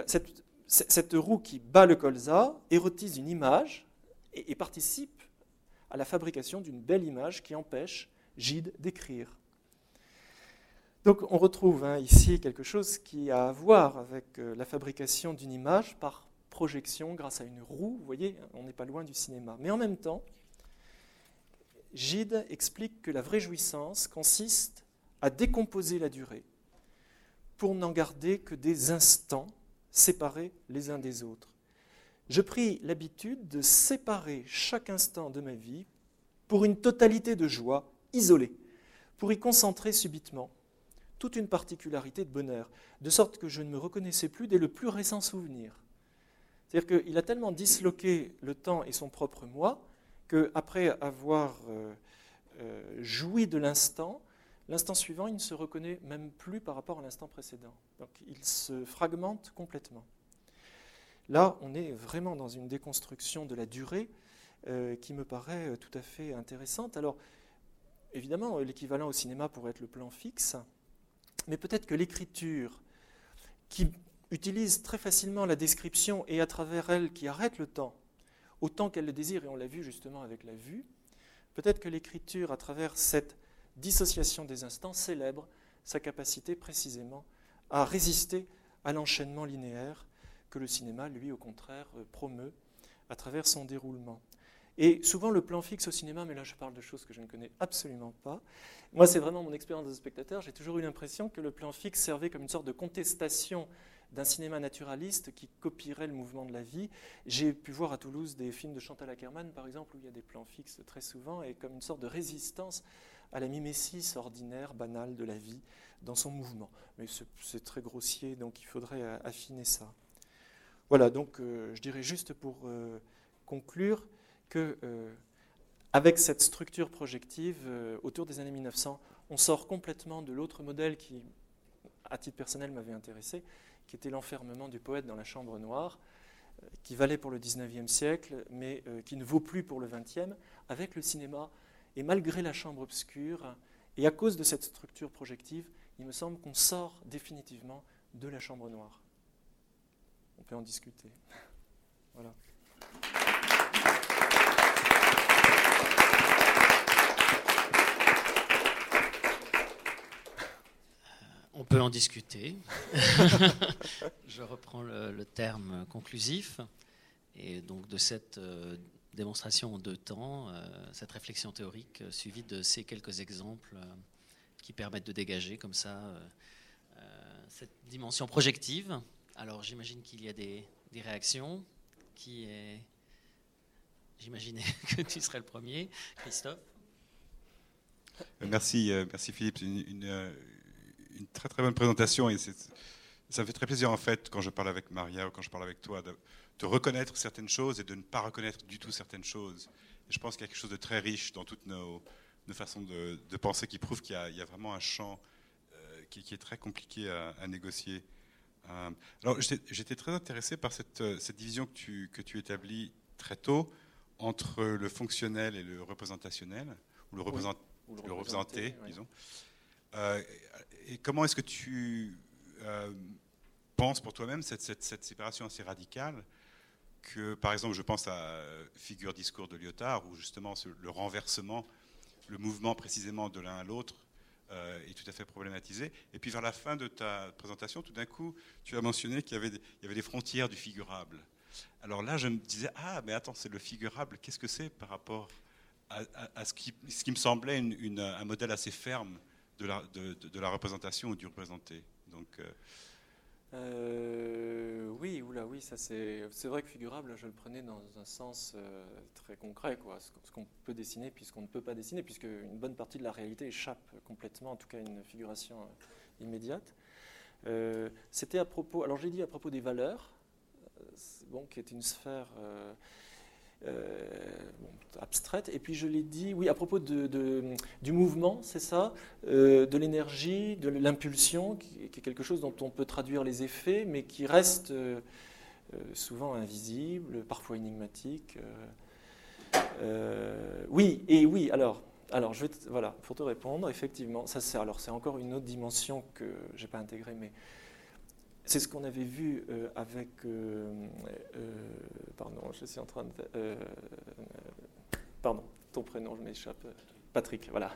cette, roue qui bat le colza érotise une image et, participe à la fabrication d'une belle image qui empêche Gide d'écrire. Donc on retrouve hein, ici quelque chose qui a à voir avec euh, la fabrication d'une image par projection grâce à une roue. Vous voyez, on n'est pas loin du cinéma. Mais en même temps, Gide explique que la vraie jouissance consiste à décomposer la durée pour n'en garder que des instants séparés les uns des autres. Je pris l'habitude de séparer chaque instant de ma vie pour une totalité de joie isolée, pour y concentrer subitement toute une particularité de bonheur, de sorte que je ne me reconnaissais plus dès le plus récent souvenir. C'est-à-dire qu'il a tellement disloqué le temps et son propre moi qu'après avoir euh, euh, joui de l'instant, l'instant suivant, il ne se reconnaît même plus par rapport à l'instant précédent. Donc il se fragmente complètement. Là, on est vraiment dans une déconstruction de la durée euh, qui me paraît tout à fait intéressante. Alors, évidemment, l'équivalent au cinéma pourrait être le plan fixe, mais peut-être que l'écriture, qui utilise très facilement la description et à travers elle qui arrête le temps, autant qu'elle le désire, et on l'a vu justement avec la vue, peut-être que l'écriture, à travers cette dissociation des instants, célèbre sa capacité précisément à résister à l'enchaînement linéaire que le cinéma, lui, au contraire, euh, promeut à travers son déroulement. Et souvent, le plan fixe au cinéma, mais là je parle de choses que je ne connais absolument pas. Moi, c'est vraiment mon expérience de spectateur. J'ai toujours eu l'impression que le plan fixe servait comme une sorte de contestation d'un cinéma naturaliste qui copierait le mouvement de la vie. J'ai pu voir à Toulouse des films de Chantal Ackerman, par exemple, où il y a des plans fixes très souvent, et comme une sorte de résistance à la mimésis ordinaire, banale de la vie dans son mouvement. Mais c'est très grossier, donc il faudrait affiner ça. Voilà, donc euh, je dirais juste pour euh, conclure que euh, avec cette structure projective, autour des années 1900, on sort complètement de l'autre modèle qui, à titre personnel, m'avait intéressé, qui était l'enfermement du poète dans la chambre noire, euh, qui valait pour le XIXe siècle, mais euh, qui ne vaut plus pour le XXe, avec le cinéma. Et malgré la chambre obscure, et à cause de cette structure projective, il me semble qu'on sort définitivement de la chambre noire. on peut en discuter. Voilà. On peut en discuter. Je reprends le, terme conclusif. Et donc de cette euh, démonstration en deux temps, euh, cette réflexion théorique euh, suivie de ces quelques exemples qui permettent de dégager comme ça cette dimension projective. Alors j'imagine qu'il y a des, réactions. Qui est... J'imaginais que tu serais le premier. Christophe? Merci, merci Philippe. une, très très bonne présentation et ça me fait très plaisir en fait quand je parle avec Maria ou quand je parle avec toi de, reconnaître certaines choses et de ne pas reconnaître du tout certaines choses. Et je pense qu'il y a quelque chose de très riche dans toutes nos, façons de, penser qui prouve qu'il y, a vraiment un champ euh, qui, est très compliqué à, négocier. Euh, alors j'étais très intéressé par cette, euh, cette division que tu, que tu, établis très tôt entre le fonctionnel et le représentationnel, ou le, le représenté, disons. Euh, et comment est-ce que tu euh, penses pour toi-même cette, séparation assez radicale que, par exemple, je pense à Figure Discours de Lyotard, où justement le renversement, le mouvement précisément de l'un à l'autre euh, est tout à fait problématisé. Et puis vers la fin de ta présentation, tout d'un coup, tu as mentionné qu'il y, avait des, frontières du figurable. Alors là, je me disais, ah, mais attends, c'est le figurable, qu'est-ce que c'est par rapport à, ce, qui, ce, qui, me semblait un modèle assez ferme de la, représentation ou du représenté. Donc, euh, euh, oui, oula, oui, ça c'est, c'est vrai que figurable, je le prenais dans un sens euh, très concret, quoi, ce qu'on peut dessiner puis ce qu'on ne peut pas dessiner, puisque une bonne partie de la réalité échappe complètement, en tout cas une figuration immédiate. c'était à propos, alors j'ai dit à propos des valeurs, bon, qui est une sphère euh, abstraite. Et puis je l'ai dit, oui, à propos de, du mouvement, c'est ça, euh, de l'énergie, de l'impulsion, qui, est quelque chose dont on peut traduire les effets, mais qui reste euh, souvent invisible, parfois énigmatique. oui, et oui, alors. Alors, je vais voilà, pour te répondre, effectivement, ça c'est alors c'est encore une autre dimension que j'ai pas intégrée, mais c'est ce qu'on avait vu euh, avec. Euh, euh, pardon, je suis en train de. pardon, ton prénom, je m'échappe. Patrick, voilà.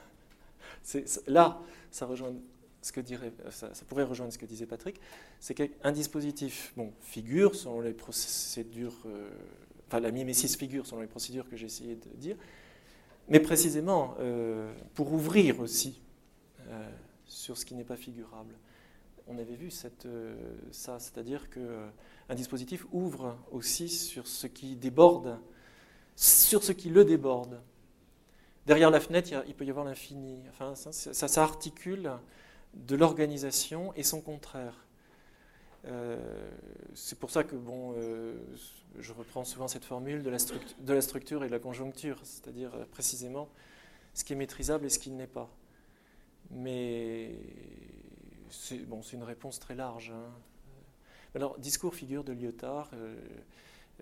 là, ça rejoint ce que dirait, ça, pourrait rejoindre ce que disait Patrick, c'est qu'un dispositif, bon, figure selon les procédures, enfin la mimésis figure selon les procédures que j'ai essayé de dire, mais précisément pour ouvrir aussi sur ce qui n'est pas figurable on avait vu euh, ça, c'est-à-dire qu'un euh, dispositif ouvre aussi sur ce qui déborde, sur ce qui le déborde. Derrière la fenêtre, il, peut y avoir l'infini. Enfin, ça, ça, articule de l'organisation et son contraire. Euh, c'est pour ça que je reprends souvent cette formule de la, de la structure et de la conjoncture, c'est-à-dire précisément ce qui est maîtrisable et ce qui ne l'est pas. Mais c'est une réponse très large. Hein. Alors, discours figure de Lyotard, euh,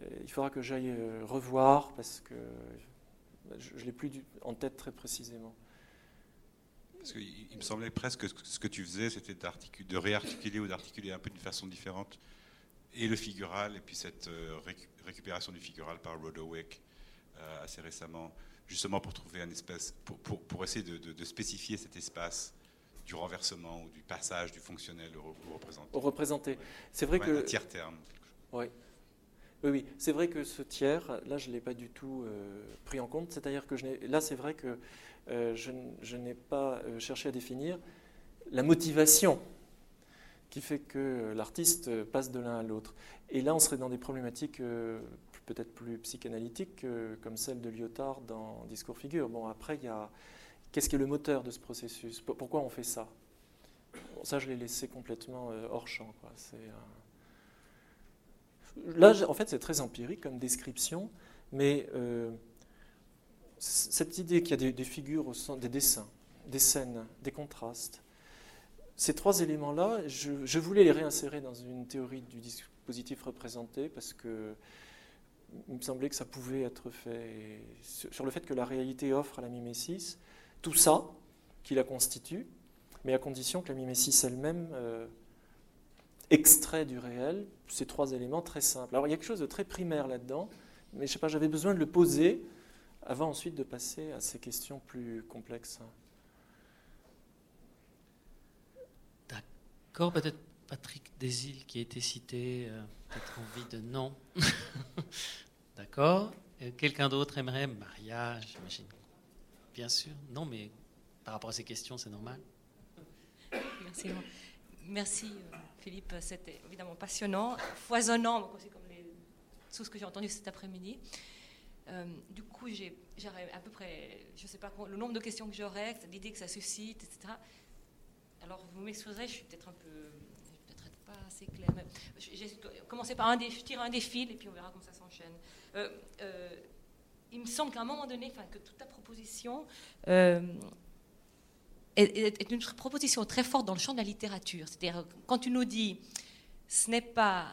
euh, il faudra que j'aille euh, revoir parce que je ne l'ai plus en tête très précisément. Parce il me semblait presque que ce que tu faisais, c'était de réarticuler ou d'articuler un peu d'une façon différente et le figural, et puis cette récupération du figural par Roderick assez récemment, justement pour trouver un espèce, pour, essayer de, spécifier cet espace du renversement ou du passage du fonctionnel au, représenté. Au représenté. C'est vrai que. Un tiers terme. Oui. Oui, oui. C'est vrai que ce tiers, là, je ne l'ai pas du tout euh, pris en compte. C'est-à-dire que je là, c'est vrai que euh, je, je n'ai pas euh, cherché à définir la motivation qui fait que l'artiste passe de l'un à l'autre. Et là, on serait dans des problématiques peut-être plus psychanalytiques, comme celle de Lyotard dans Discours figure. Bon, après, il y a Qu'est-ce qui est le moteur de ce processus? Pourquoi on fait ça? Ça, je l'ai laissé complètement euh, hors champ. Euh, là, en fait, c'est très empirique comme description, mais euh, cette idée qu'il y a des, figures, au des dessins, des scènes, des contrastes, ces trois éléments-là, je, voulais les réinsérer dans une théorie du dispositif représenté parce que il me semblait que ça pouvait être fait sur le fait que la réalité offre à la mimésis tout ça qui la constitue, mais à condition que la mimésis elle-même euh, extrait du réel, ces trois éléments très simples. Alors il y a quelque chose de très primaire là-dedans, mais je sais pas, j'avais besoin de le poser avant ensuite de passer à ces questions plus complexes. D'accord, peut-être Patrick Desilles qui a été cité, euh, peut-être envie de non. D'accord. Quelqu'un d'autre aimerait Maria, j'imagine. Bien sûr. Non, mais par rapport à ces questions, c'est normal. Merci. Euh, Philippe, c'était évidemment passionnant, foisonnant, comme les, tout ce que j'ai entendu cet après-midi. Euh, du coup, j'aurais à peu près, je ne sais pas le nombre de questions que j'aurais, l'idée que ça suscite, etc. Alors, vous m'excuserez, je suis peut-être un peu, peut-être pas assez claire. J'ai commencé par un des, je tire un fils et puis on verra comment ça s'enchaîne. Euh, il me semble qu'à un moment donné, que toute ta proposition est, une proposition très forte dans le champ de la littérature. C'est-à-dire, quand tu nous dis, ce n'est pas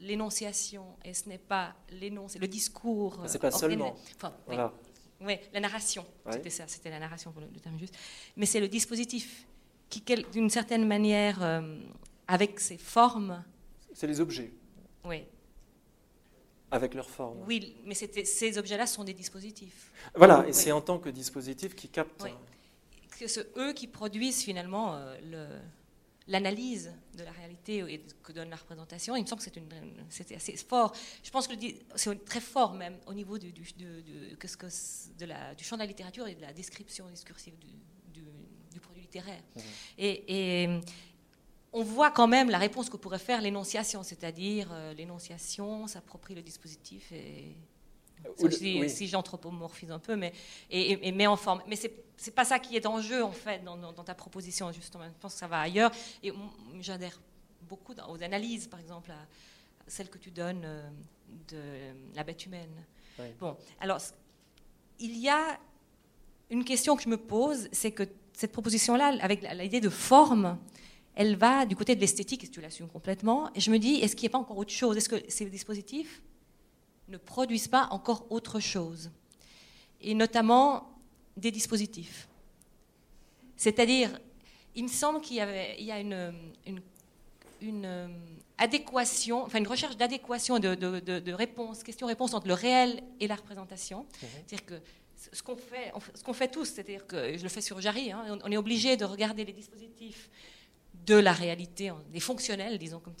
l'énonciation et ce n'est pas l'énoncé, le discours. C'est pas seulement. voilà. oui, la narration, c'était ça, c'était la narration pour le, terme juste. Mais c'est le dispositif qui, d'une certaine manière, euh, avec ses formes. C'est les objets. Oui. Avec leurs formes. Oui, mais ces objets-là sont des dispositifs. Voilà, et c'est en tant que dispositif qui captent que c'est eux qui produisent finalement euh, l'analyse de la réalité et que donne la représentation. Il me semble que c'était assez fort. Je pense que c'est très fort même au niveau du, du, de la, du champ de la littérature et de la description discursive du, produit littéraire. Mmh. Et, et, on voit quand même la réponse que pourrait faire l'énonciation, c'est-à-dire euh, l'énonciation s'approprie le dispositif et si, j'anthropomorphise un peu, mais et, met en forme. Mais c'est c'est pas ça qui est en jeu en fait dans, ta proposition justement. Je pense que ça va ailleurs et j'adhère beaucoup aux analyses, par exemple, à, celle que tu donnes euh, de la bête humaine. Bon, alors il y a une question que je me pose, c'est que cette proposition-là, avec l'idée de forme, elle va du côté de l'esthétique, si tu l'assumes complètement. Et je me dis, est-ce qu'il n'y a pas encore autre chose? Est-ce que ces dispositifs ne produisent pas encore autre chose? Et notamment des dispositifs. C'est-à-dire, il me semble qu'il y, avait, y a une, une, euh, adéquation, enfin une recherche d'adéquation de, de, de, réponse, question-réponse entre le réel et la représentation. Mhm. C'est-à-dire que ce qu'on fait, ce qu'on fait tous, c'est-à-dire que je le fais sur Jarry, hein, on est obligé de regarder les dispositifs de la réalité, des fonctionnels, disons, comme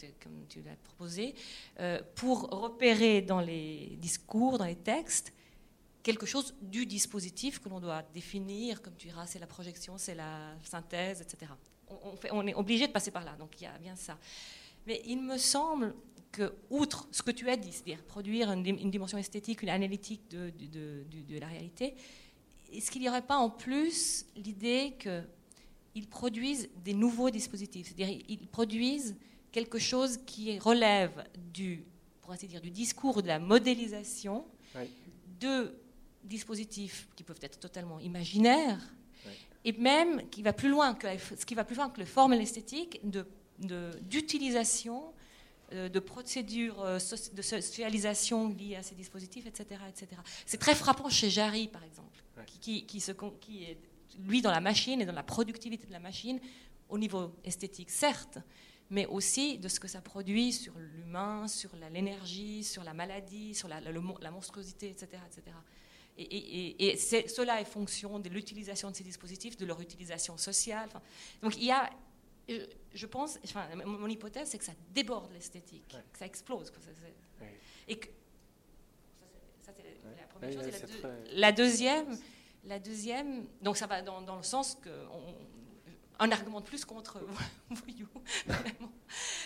tu, l'as proposé, euh, pour repérer dans les discours, dans les textes, quelque chose du dispositif que l'on doit définir, comme tu diras, c'est la projection, c'est la synthèse, etc. On, est obligé de passer par là, donc il y a bien ça. Mais il me semble que, outre ce que tu as dit, c'est-à-dire produire une, dimension esthétique, une analytique de, de la réalité, est-ce qu'il n'y aurait pas en plus l'idée que ils produisent des nouveaux dispositifs, c'est-à-dire ils produisent quelque chose qui relève du, pour ainsi dire, du discours de la modélisation de dispositifs qui peuvent être totalement imaginaires et même qui va plus loin que ce qui va plus loin que le forme et l'esthétique de d'utilisation euh, de, procédures euh, de socialisation liées à ces dispositifs, etc. etc. C'est très frappant chez Jarry, par exemple, qui, qui, se, qui est lui dans la machine et dans la productivité de la machine au niveau esthétique, certes, mais aussi de ce que ça produit sur l'humain, sur l'énergie, sur la maladie, sur la, la monstruosité, etc. etc. Et, cela est fonction de l'utilisation de ces dispositifs, de leur utilisation sociale. donc il y a, je pense, enfin, mon hypothèse, c'est que ça déborde l'esthétique, que ça explose. Et que, ça, c'est la première chose. la deuxième, la deuxième, donc ça va dans, le sens que un argument de plus contre Voyou,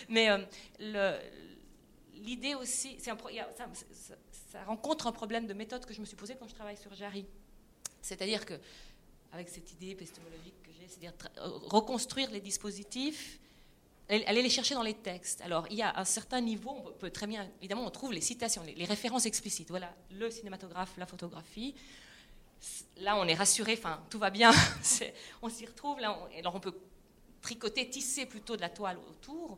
Mais euh, l'idée aussi, un, ça, rencontre un problème de méthode que je me suis posé quand je travaille sur Jarry. C'est-à-dire que, avec cette idée épistémologique que j'ai, c'est-à-dire reconstruire les dispositifs, aller les chercher dans les textes. Alors, il y a un certain niveau, on peut très bien, évidemment, on trouve les citations, les références explicites. Voilà, le cinématographe, la photographie là, on est rassuré, enfin, tout va bien, on s'y retrouve. Là, alors, on peut tricoter, tisser plutôt de la toile autour,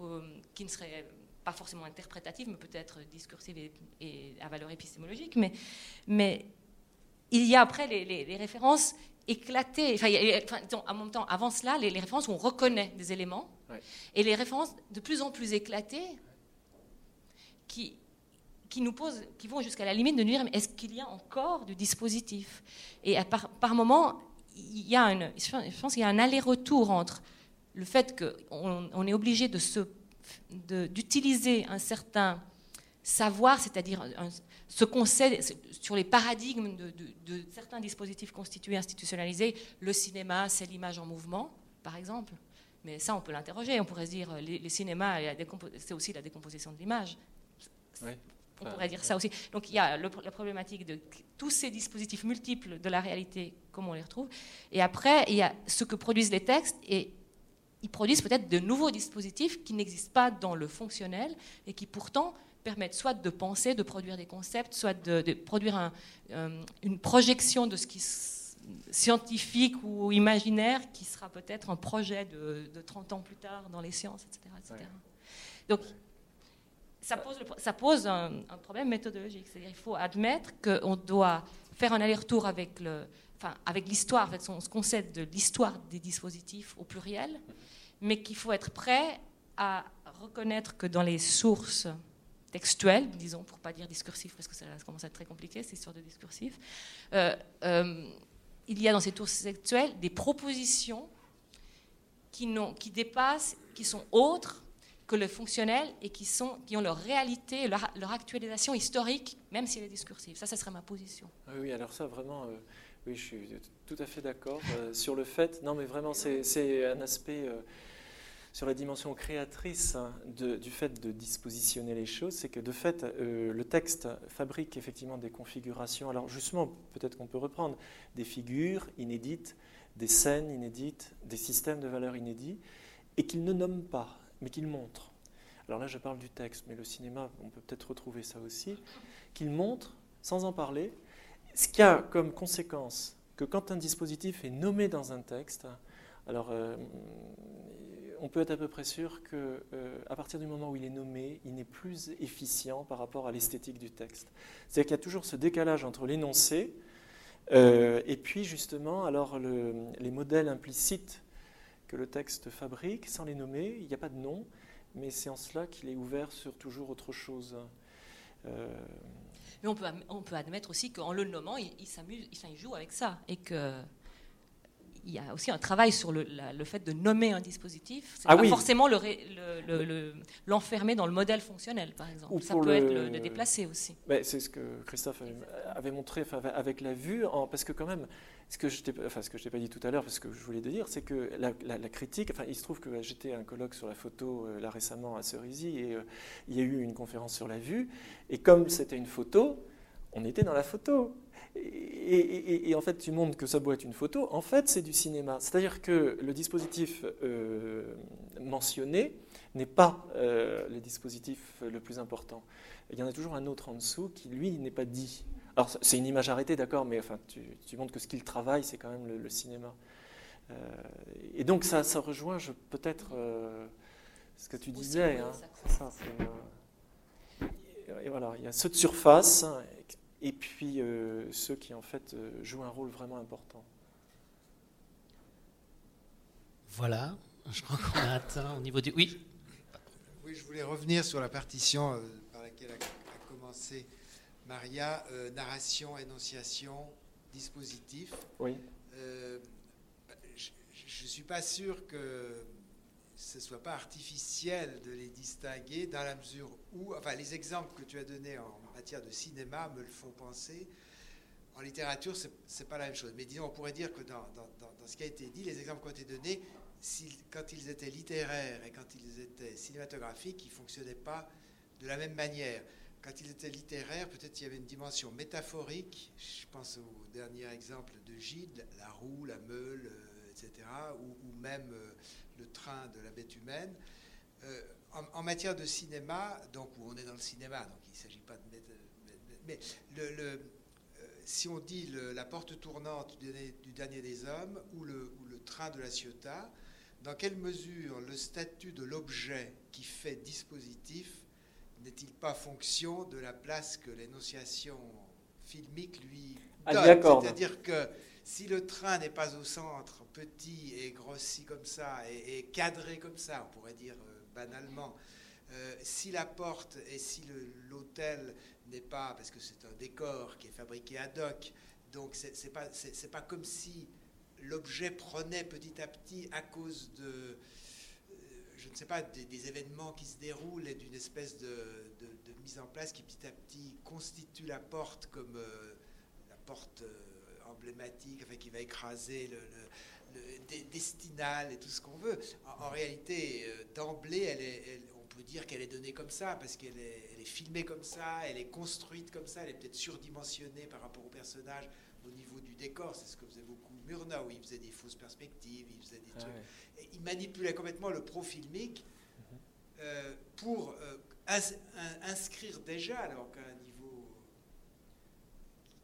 euh, qui ne serait pas forcément interprétative, mais peut-être discursive et, à valeur épistémologique. Mais, mais il y a après les, références éclatées. Enfin, en même temps, avant cela, les, références, on reconnaît des éléments. Et les références de plus en plus éclatées qui, qui nous posent, qui vont jusqu'à la limite de nous dire est-ce qu'il y a encore du dispositif? Et par, moment, il y a je pense qu'il y a un aller-retour entre le fait qu'on on est obligé de se, d'utiliser un certain savoir, c'est-à-dire ce qu'on sait sur les paradigmes de, certains dispositifs constitués, institutionnalisés. Le cinéma, c'est l'image en mouvement, par exemple. Mais ça, on peut l'interroger. On pourrait se dire, les, les cinémas, c'est aussi la décomposition de l'image. On pourrait dire ça aussi. Donc il y a la problématique de tous ces dispositifs multiples de la réalité, comme on les retrouve. Et après, il y a ce que produisent les textes, et ils produisent peut-être de nouveaux dispositifs qui n'existent pas dans le fonctionnel, et qui pourtant permettent soit de penser, de produire des concepts, soit de, produire euh, une projection de ce qui scientifique ou imaginaire qui sera peut-être un projet de, 30 ans plus tard dans les sciences, etc. Donc ça pose, un, problème méthodologique. C'est-à-dire qu'il faut admettre qu'on doit faire un aller-retour avec le, enfin, avec l'histoire, avec ce concept de l'histoire des dispositifs au pluriel, mais qu'il faut être prêt à reconnaître que dans les sources textuelles, disons, pour pas dire discursif, parce que ça, commence à être très compliqué, ces histoires de discursif, euh, euh, il y a dans ces sources textuelles des propositions qui dépassent, qui sont autres que le fonctionnel et qui, sont, qui ont leur réalité, leur, actualisation historique, même si elle est discursive. Ça, ça serait ma position. Ah oui, alors ça, vraiment, euh, oui, je suis tout à fait d'accord euh, sur le fait. Non, mais vraiment, c'est un aspect euh, sur la dimension créatrice hein, du fait de dispositionner les choses, c'est que de fait, le texte fabrique effectivement des configurations. Alors justement, peut-être qu'on peut reprendre des figures inédites, des scènes inédites, des systèmes de valeurs inédits, et qu'il ne nomme pas mais qu'il montre. Alors là, je parle du texte, mais le cinéma, on peut peut-être retrouver ça aussi, qu'il montre, sans en parler, ce qui a comme conséquence que quand un dispositif est nommé dans un texte, alors euh, on peut être à peu près sûr que euh, partir du moment où il est nommé, il n'est plus efficient par rapport à l'esthétique du texte. C'est-à-dire qu'il y a toujours ce décalage entre l'énoncé euh, et puis justement alors les modèles implicites le texte fabrique, sans les nommer, il n'y a pas de nom, mais c'est en cela qu'il est ouvert sur toujours autre chose. Euh, mais on peut, admettre aussi qu'en le nommant, il, il s'amuse, il, joue avec ça, et que il y a aussi un travail sur le, le fait de nommer un dispositif. C'est ah pas forcément l'enfermer le, dans le modèle fonctionnel, par exemple. Ça peut être le, déplacer aussi. C'est ce que Christophe avait, montré avec la vue, en, parce que quand même, ce que je enfin, que je t'ai pas dit tout à l'heure, parce que je voulais te dire, c'est que la, critique, enfin, il se trouve que j'étais à un colloque sur la photo euh, là récemment à Cerisy, et euh, il y a eu une conférence sur la vue, et comme c'était une photo, on était dans la photo. Et, en fait, tu montres que ça doit être une photo. En fait, c'est du cinéma. C'est-à-dire que le dispositif euh, mentionné n'est pas le dispositif le plus important. Il y en a toujours un autre en dessous qui, lui, n'est pas dit. Alors, c'est une image arrêtée, d'accord, mais enfin, tu, montres que ce qu'il travaille, c'est quand même le, cinéma. Euh, et donc, ça, ça rejoint peut-être euh, ce que tu disais. Hein. ça, et voilà, il y a ceux de surface et puis euh, ceux qui, en fait, jouent un rôle vraiment important. Voilà, je crois qu'on a atteint au niveau du. Oui Oui, je voulais revenir sur la partition par laquelle a commencé Maria, euh, narration, énonciation, dispositif. Oui. Euh, je ne suis pas sûr que ce ne soit pas artificiel de les distinguer dans la mesure où, enfin, les exemples que tu as donnés en matière de cinéma me le font penser. En littérature, ce n'est pas la même chose. Mais disons, on pourrait dire que dans, dans, ce qui a été dit, les exemples qui ont été donnés, quand ils étaient littéraires et quand ils étaient cinématographiques, ils ne fonctionnaient pas de la même manière quand il était littéraire, peut-être il y avait une dimension métaphorique. Je pense au dernier exemple de Gide, la roue, la meule, euh, etc., ou, même euh, le train de la bête humaine. Euh, en, matière de cinéma, donc où on est dans le cinéma, donc il ne s'agit pas de mais le, si on dit la porte tournante du dernier, des hommes ou le, ou le train de la Ciotat, dans quelle mesure le statut de l'objet qui fait dispositif n'est-il pas fonction de la place que l'énonciation filmique lui ah, donne? C'est-à-dire que si le train n'est pas au centre, petit et grossi comme ça, et, cadré comme ça, on pourrait dire euh, banalement, euh, si la porte et si l'hôtel n'est pas, parce que c'est un décor qui est fabriqué ad hoc, donc c'est pas, pas comme si l'objet prenait petit à petit à cause de, euh, je ne sais pas, des, événements qui se déroulent et d'une espèce de, mise en place qui petit à petit constitue la porte comme la porte emblématique, enfin, qui va écraser le, destinal et tout ce qu'on veut. En, réalité, euh, d'emblée, elle on peut dire qu'elle est donnée comme ça, parce qu'elle est, elle est, filmée comme ça, elle est construite comme ça, elle est peut-être surdimensionnée par rapport au personnage au niveau du décor. C'est ce que faisait beaucoup Murnau. Il faisait des fausses perspectives, il faisait des ah trucs. il manipulait complètement le pro filmique mhm. euh, pour euh, inscrire déjà, alors qu'à un niveau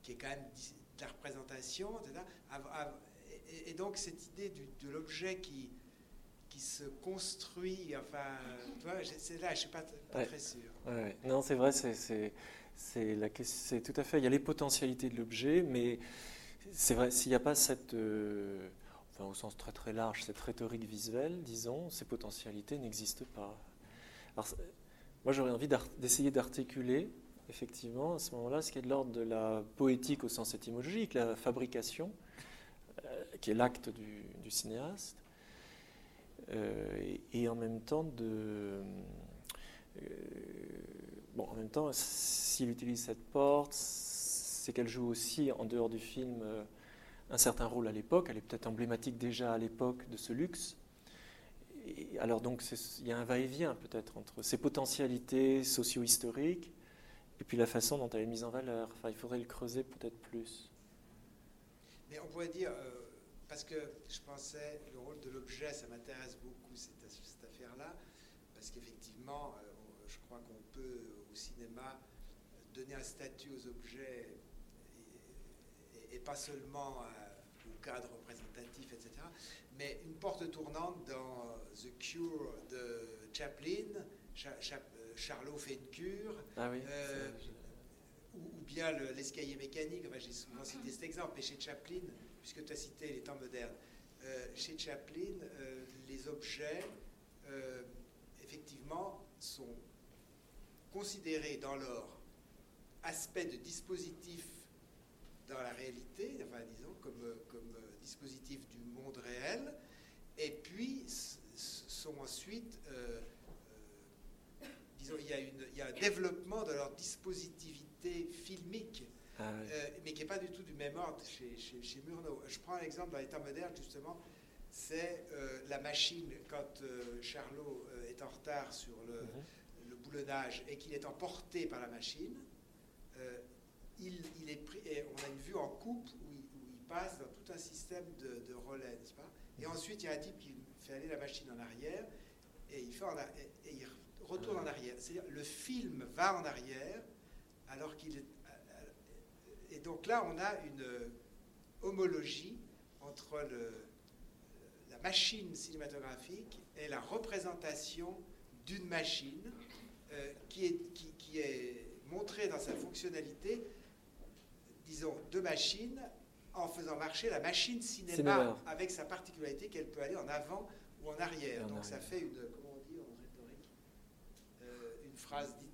qui est quand même la représentation, etc. Et, donc cette idée de l'objet qui, qui se construit, enfin, c'est là, je ne suis pas, très sûr. Non, c'est vrai, c'est c'est tout à fait. Il y a les potentialités de l'objet, mais c'est vrai, s'il n'y a pas cette, euh, enfin, au sens très très large, cette rhétorique visuelle, disons, ces potentialités n'existent pas. Alors, moi, j'aurais envie d'essayer d'articuler effectivement, à ce moment-là, ce qui est de l'ordre de la poétique au sens étymologique, la fabrication, qui est l'acte du, cinéaste, euh, et, en même temps. Euh, bon, en même temps, s'il utilise cette porte, c'est qu'elle joue aussi, en dehors du film, un certain rôle à l'époque. Elle est peut-être emblématique déjà à l'époque de ce luxe. Alors donc, il y a un va-et-vient peut-être entre ces potentialités socio-historiques et puis la façon dont elle est mise en valeur. Il faudrait le creuser peut-être plus. Mais on pourrait dire, euh, parce que je pensais, le rôle de l'objet, ça m'intéresse beaucoup, cette, cette affaire-là, parce qu'effectivement, euh, je crois qu'on peut, au cinéma, donner un statut aux objets, et, pas seulement au cadre représentatif, etc. Mais une porte tournante dans The Cure de Chaplin, Charlot fait une cure, ah euh, ou, bien l'escalier mécanique, j'ai souvent cité cet exemple, mais chez Chaplin, puisque tu as cité les temps modernes, euh, chez Chaplin, euh, les objets, effectivement, sont considérés dans leur aspect de dispositif dans la réalité, enfin disons comme, dispositif du monde réel, et puis sont ensuite il y, a un développement de leur dispositivité filmique, ah euh, mais qui n'est pas du tout du même ordre chez, chez, Murnau. Je prends un exemple dans l'état moderne, justement, c'est euh, la machine, quand euh, Charlot est en retard sur le, mhm. boulonnage et qu'il est emporté par la machine, il, est pris, et on a une vue en coupe où il, passe dans tout un système de, relais, n'est-ce pas? Et mhm. ensuite, il y a un type qui fait aller la machine en arrière et il, fait en, et il retourne en arrière. C'est-à-dire le film va en arrière alors qu'il est... Et donc là, on a une homologie entre le, la machine cinématographique et la représentation d'une machine euh, qui, est, qui, est montrée dans sa fonctionnalité, disons, de machine en faisant marcher la machine cinéma, avec sa particularité qu'elle peut aller en avant ou en arrière. donc ça fait une phrase dite.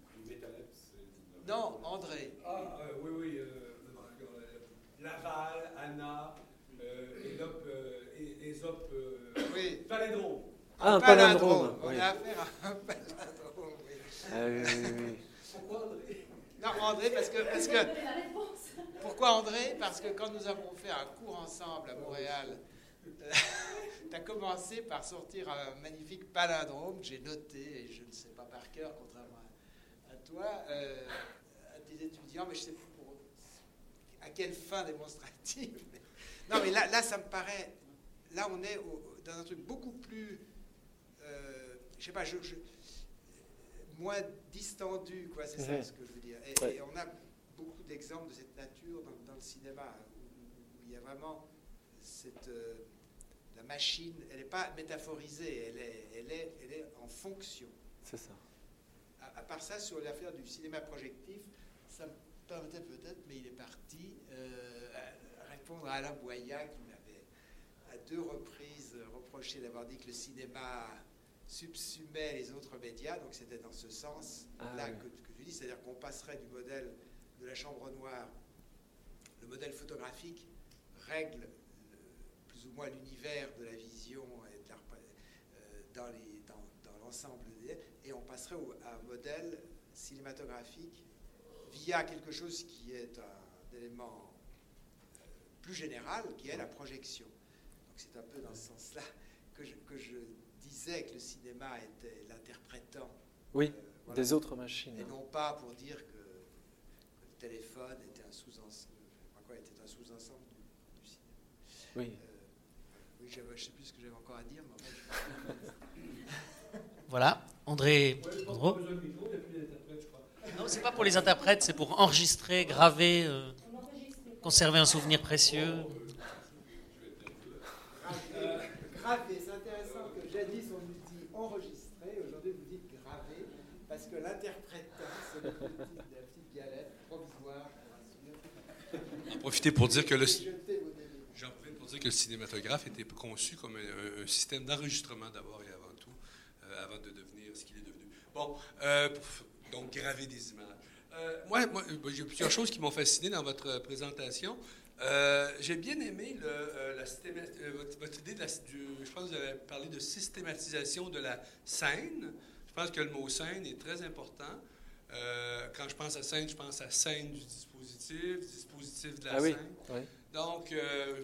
Non, André. Ah, euh, oui, oui. Euh, Laval, Anna, euh, et oui. Palindrome. Ah, un palindrome. On a affaire à un palindrome, oui. Ah, oui, oui, oui. Pourquoi André? Non, André, parce que. Parce que pourquoi André? Parce que quand nous avons fait un cours ensemble à Montréal, tu as commencé par sortir un magnifique palindrome que j'ai noté, et je ne sais pas par cœur, contrairement toi, euh, à tes étudiants, mais je sais pas pour, à quelle fin démonstrative. non, mais là, là, ça me paraît. Là, on est dans un truc beaucoup plus. Euh, je sais pas, je, moins distendu, quoi, c'est ça ce que je veux dire. Et, on a beaucoup d'exemples de cette nature dans, le cinéma, où, il y a vraiment cette. Euh, la machine, elle n'est pas métaphorisée, elle est, elle, est, elle est en fonction. C'est ça à part ça, sur l'affaire du cinéma projectif, ça me permettait peut-être, mais il est parti. Euh, répondre à Alain Boya qui m'avait à deux reprises reproché d'avoir dit que le cinéma subsumait les autres médias. Donc c'était dans ce sens-là ah que, que, tu dis, c'est-à-dire qu'on passerait du modèle de la chambre noire, le modèle photographique règle plus ou moins l'univers de la vision et de euh, dans, l'ensemble et on passerait à un modèle cinématographique via quelque chose qui est un élément euh, plus général, qui est la projection. Donc c'est un peu dans ce sens-là que je, que je, disais que le cinéma était l'interprétant. Oui, euh, des autres machines. Et non pas pour dire que, le téléphone était un sous-ensemble, était un sous-ensemble du, cinéma. Oui. Euh, oui, je ne sais plus ce que j'avais encore à dire, voilà, André. Andro. Non, c'est pas pour les interprètes, c'est pour enregistrer, graver, euh, conserver un souvenir précieux. graver, c'est intéressant que jadis on nous dit enregistrer, aujourd'hui vous dites graver, parce que l'interprétant, c'est la petite galette provisoire. En profiter pour dire que le. J'en profite pour dire que le cinématographe était conçu comme un, système d'enregistrement d'abord et avant de devenir ce qu'il est devenu. Bon, euh, donc graver des images. Euh, moi, moi j'ai plusieurs choses qui m'ont fasciné dans votre présentation. Euh, j'ai bien aimé le, euh, la, votre, idée, de la, je pense que vous avez parlé de systématisation de la scène. Je pense que le mot scène est très important. quand je pense à scène, je pense à scène du dispositif, dispositif de la ah scène. Oui, Donc,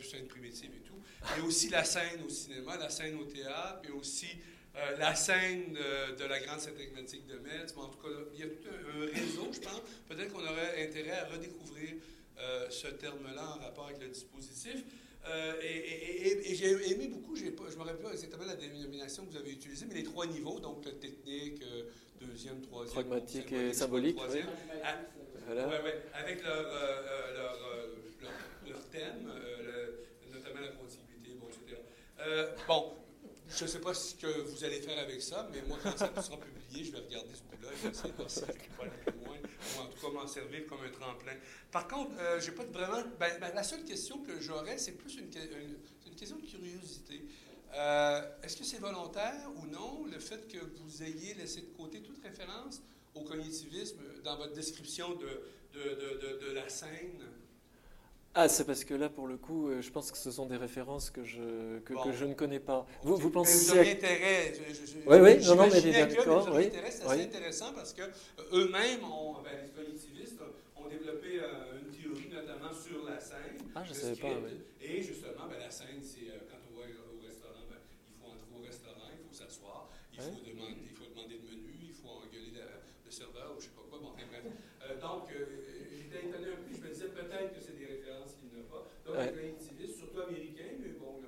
scène primitive et tout. Et aussi la scène au cinéma, la scène au théâtre, et aussi euh, la scène de, la grande scène de Metz. en tout cas, il y a tout un, réseau, je pense. Peut-être qu'on aurait intérêt à redécouvrir euh, ce terme-là en rapport avec le dispositif. Euh, et, j'ai aimé beaucoup, je ne me rappelle pas exactement la dénomination que vous avez utilisée, mais les trois niveaux, donc le technique, deuxième, troisième. Pragmatique et symbolique. Troisième, ah, avec leur, leur, leur, thème, notamment la contiguïté, bon, etc. bon, je ne sais pas ce que vous allez faire avec ça, mais moi, quand ça sera publié, je vais regarder ce bout-là et essayer de si je peux aller loin, ou en tout cas m'en servir comme un tremplin. Par contre, euh, j'ai pas vraiment. Ben, ben, la seule question que j'aurais, c'est plus une, une, question de curiosité. Euh, est-ce que c'est volontaire ou non, le fait que vous ayez laissé de côté toute référence au cognitivisme dans votre description de, de, de, de la scène? Ah, c'est parce que là, pour le coup, euh, je pense que ce sont des références que je, que, que je ne connais pas. Vous, vous pensez. Mais vous intérêt. oui, oui, non, non, mais d'accord. Oui, c'est assez intéressant parce qu'eux-mêmes, ben, les cognitivistes, ont développé euh, une théorie notamment sur la scène. Ah, je ne savais pas, oui. Et justement, ben, la scène, c'est euh, quand on va au restaurant, ben, il faut entrer au restaurant, il faut s'asseoir, il, il faut demander le menu, il faut engueuler le serveur ou je ne sais pas quoi. Bon, bref. donc, j'étais étonné un peu, je me disais peut-être que c'est donc, surtout américain, mais bon,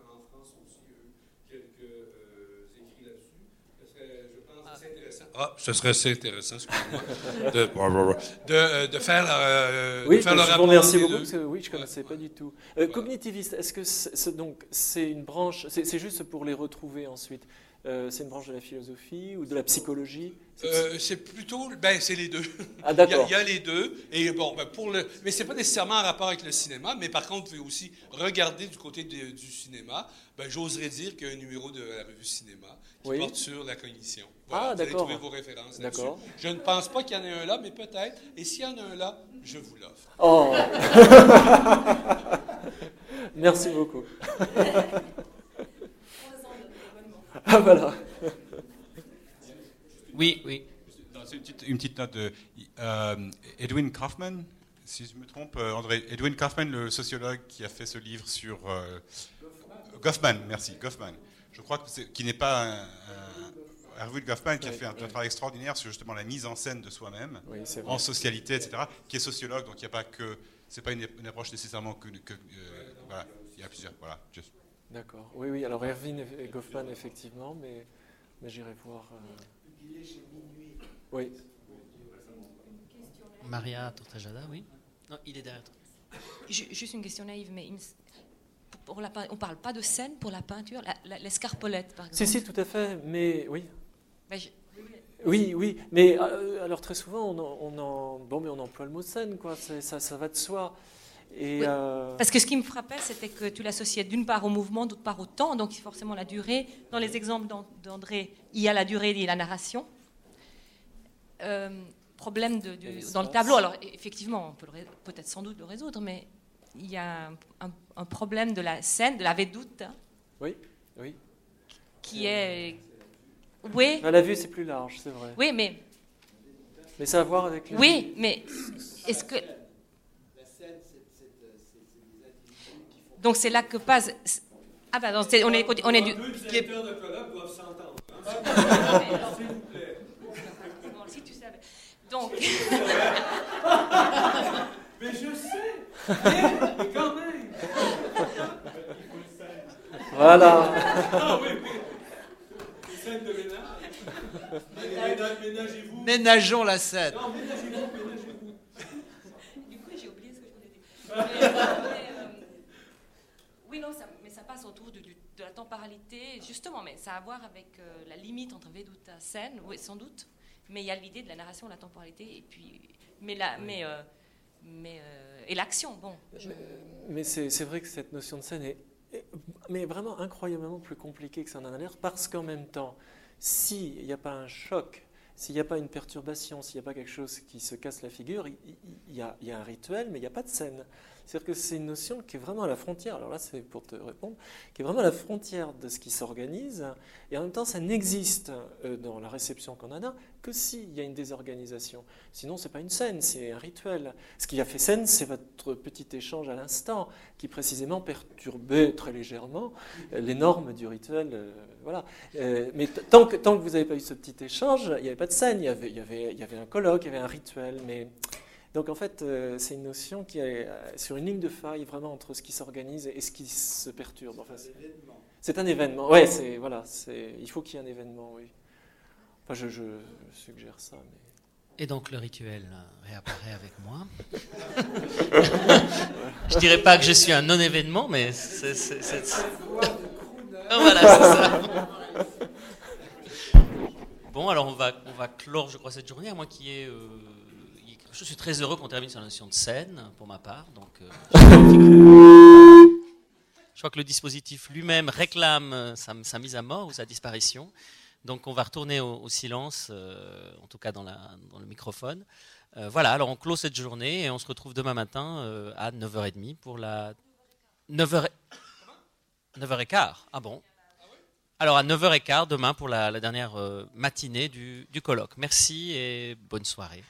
en France aussi, quelques euh, écrits là-dessus. Je pense que c'est intéressant. Ah, ce serait assez intéressant, excusez-moi, de, de, de, faire, euh, oui, de faire le rapport. Merci beaucoup, parce que, oui, je ne connaissais pas du tout. Euh, cognitiviste, est-ce que c'est, donc c'est une branche, c'est, juste pour les retrouver ensuite euh, c'est une branche de la philosophie ou de la psychologie? Euh, C'est plutôt, ben c'est les deux. Ah d'accord. il, y a les deux. Et bon, ben, pour le, mais c'est pas nécessairement en rapport avec le cinéma. Mais par contre, vous pouvez aussi regarder du côté du cinéma. Ben, j'oserais dire qu'il y a un numéro de la revue Cinéma qui porte sur la cognition. Voilà, ah d'accord. Vous allez trouver vos références. D'accord. Je ne pense pas qu'il y en ait un là, mais peut-être. Et s'il y en a un là, je vous l'offre. Oh. Merci beaucoup. Ah, voilà. Oui, oui. Une petite, note de euh, Edwin Kaufman, si je me trompe, euh, André, Edwin Kaufman, le sociologue qui a fait ce livre sur. Euh, Goffman, merci, Goffman. Je crois que qui n'est pas un, un Goffman qui a fait un, travail extraordinaire sur justement la mise en scène de soi-même, en socialité, etc., qui est sociologue, donc il n'y a pas que. C'est pas une, approche nécessairement que. voilà, il y a plusieurs. Voilà, juste. D'accord. Oui, oui. Alors Erwin et Goffman, effectivement, mais, mais j'irai voir. Euh... Oui. Maria Tortajada, oui. Non, il est derrière toi. Juste une question naïve, mais pour la, on ne parle pas de scène pour la peinture, l'escarpolette, par exemple. Si, si, tout à fait, mais oui. Oui, oui, mais euh, alors très souvent, on, en, bon, mais on emploie le mot scène, quoi. Ça, ça va de soi. Et, euh, Parce que ce qui me frappait, c'était que tu l'associais d'une part au mouvement, d'autre part au temps, donc forcément la durée. Dans les exemples d'André, il y a la durée et la narration. Euh, problème de, dans le tableau, alors effectivement, on peut peut-être sans doute le résoudre, mais il y a un, problème de la scène, de la védoute. Hein, oui, oui. Qui est. Oui. la vue, c'est plus large, c'est vrai. Oui, mais. Mais ça a à voir avec. Oui, mais est-ce que. Donc c'est là que passe. Ah bah on est, on est du. Qui est... de colloque doivent s'entendre. S'il vous plaît. Bon, si tu savais. Donc. Mais je sais. Mais quand même. Voilà. Ah oui, oui. Scène de ménage. Ménagez-vous. Ménageons la scène. Non, ménagez-vous, ménagez-vous. Du coup, j'ai oublié ce que je voulais dire. Oui, non, mais ça passe autour de, la temporalité, justement, mais ça a à voir avec euh, la limite entre Veduta scène, oui, sans doute, mais il y a l'idée de la narration, la temporalité, et puis, mais, la, mais, euh, mais euh, et l'action, bon. Mais, c'est vrai que cette notion de scène est, mais vraiment incroyablement plus compliquée que ça en a l'air, parce qu'en même temps, s'il n'y a pas un choc, s'il n'y a pas une perturbation, s'il n'y a pas quelque chose qui se casse la figure, il, y, a, il y, a, un rituel, mais il n'y a pas de scène. C'est-à-dire que c'est une notion qui est vraiment à la frontière, alors là c'est pour te répondre, qui est vraiment à la frontière de ce qui s'organise, et en même temps ça n'existe euh, dans la réception qu'on en a que s'il y a une désorganisation. Sinon c'est pas une scène, c'est un rituel. Ce qui a fait scène, c'est votre petit échange à l'instant, qui précisément perturbait très légèrement les normes du rituel. Euh, voilà. Euh, mais tant que, tant que vous n'avez pas eu ce petit échange, il n'y avait pas de scène, il y avait, il y avait, il y avait un colloque, il y avait un rituel, mais donc en fait, euh, c'est une notion qui est euh, sur une ligne de faille vraiment entre ce qui s'organise et ce qui se perturbe. Enfin, c'est un événement. Ouais, c'est voilà, c'est il faut qu'il y ait un événement, oui. Enfin, je, suggère ça. Et donc le rituel réapparaît avec moi. je dirais pas que je suis un non-événement, mais c'est. voilà, c'est ça. Bon, alors on va, on va clore, je crois, cette journée, à moins qu'il y ait. Euh, je suis très heureux qu'on termine sur la notion de scène, pour ma part. Donc, euh, je crois que le dispositif lui-même réclame euh, sa, mise à mort ou sa disparition. Donc, on va retourner au, silence, euh, en tout cas dans, le microphone. voilà, alors on clôt cette journée et on se retrouve demain matin à 9h30 pour la. 9h... 9h15 Ah bon? Alors à 9h15 demain pour la, dernière matinée du colloque. Merci et bonne soirée.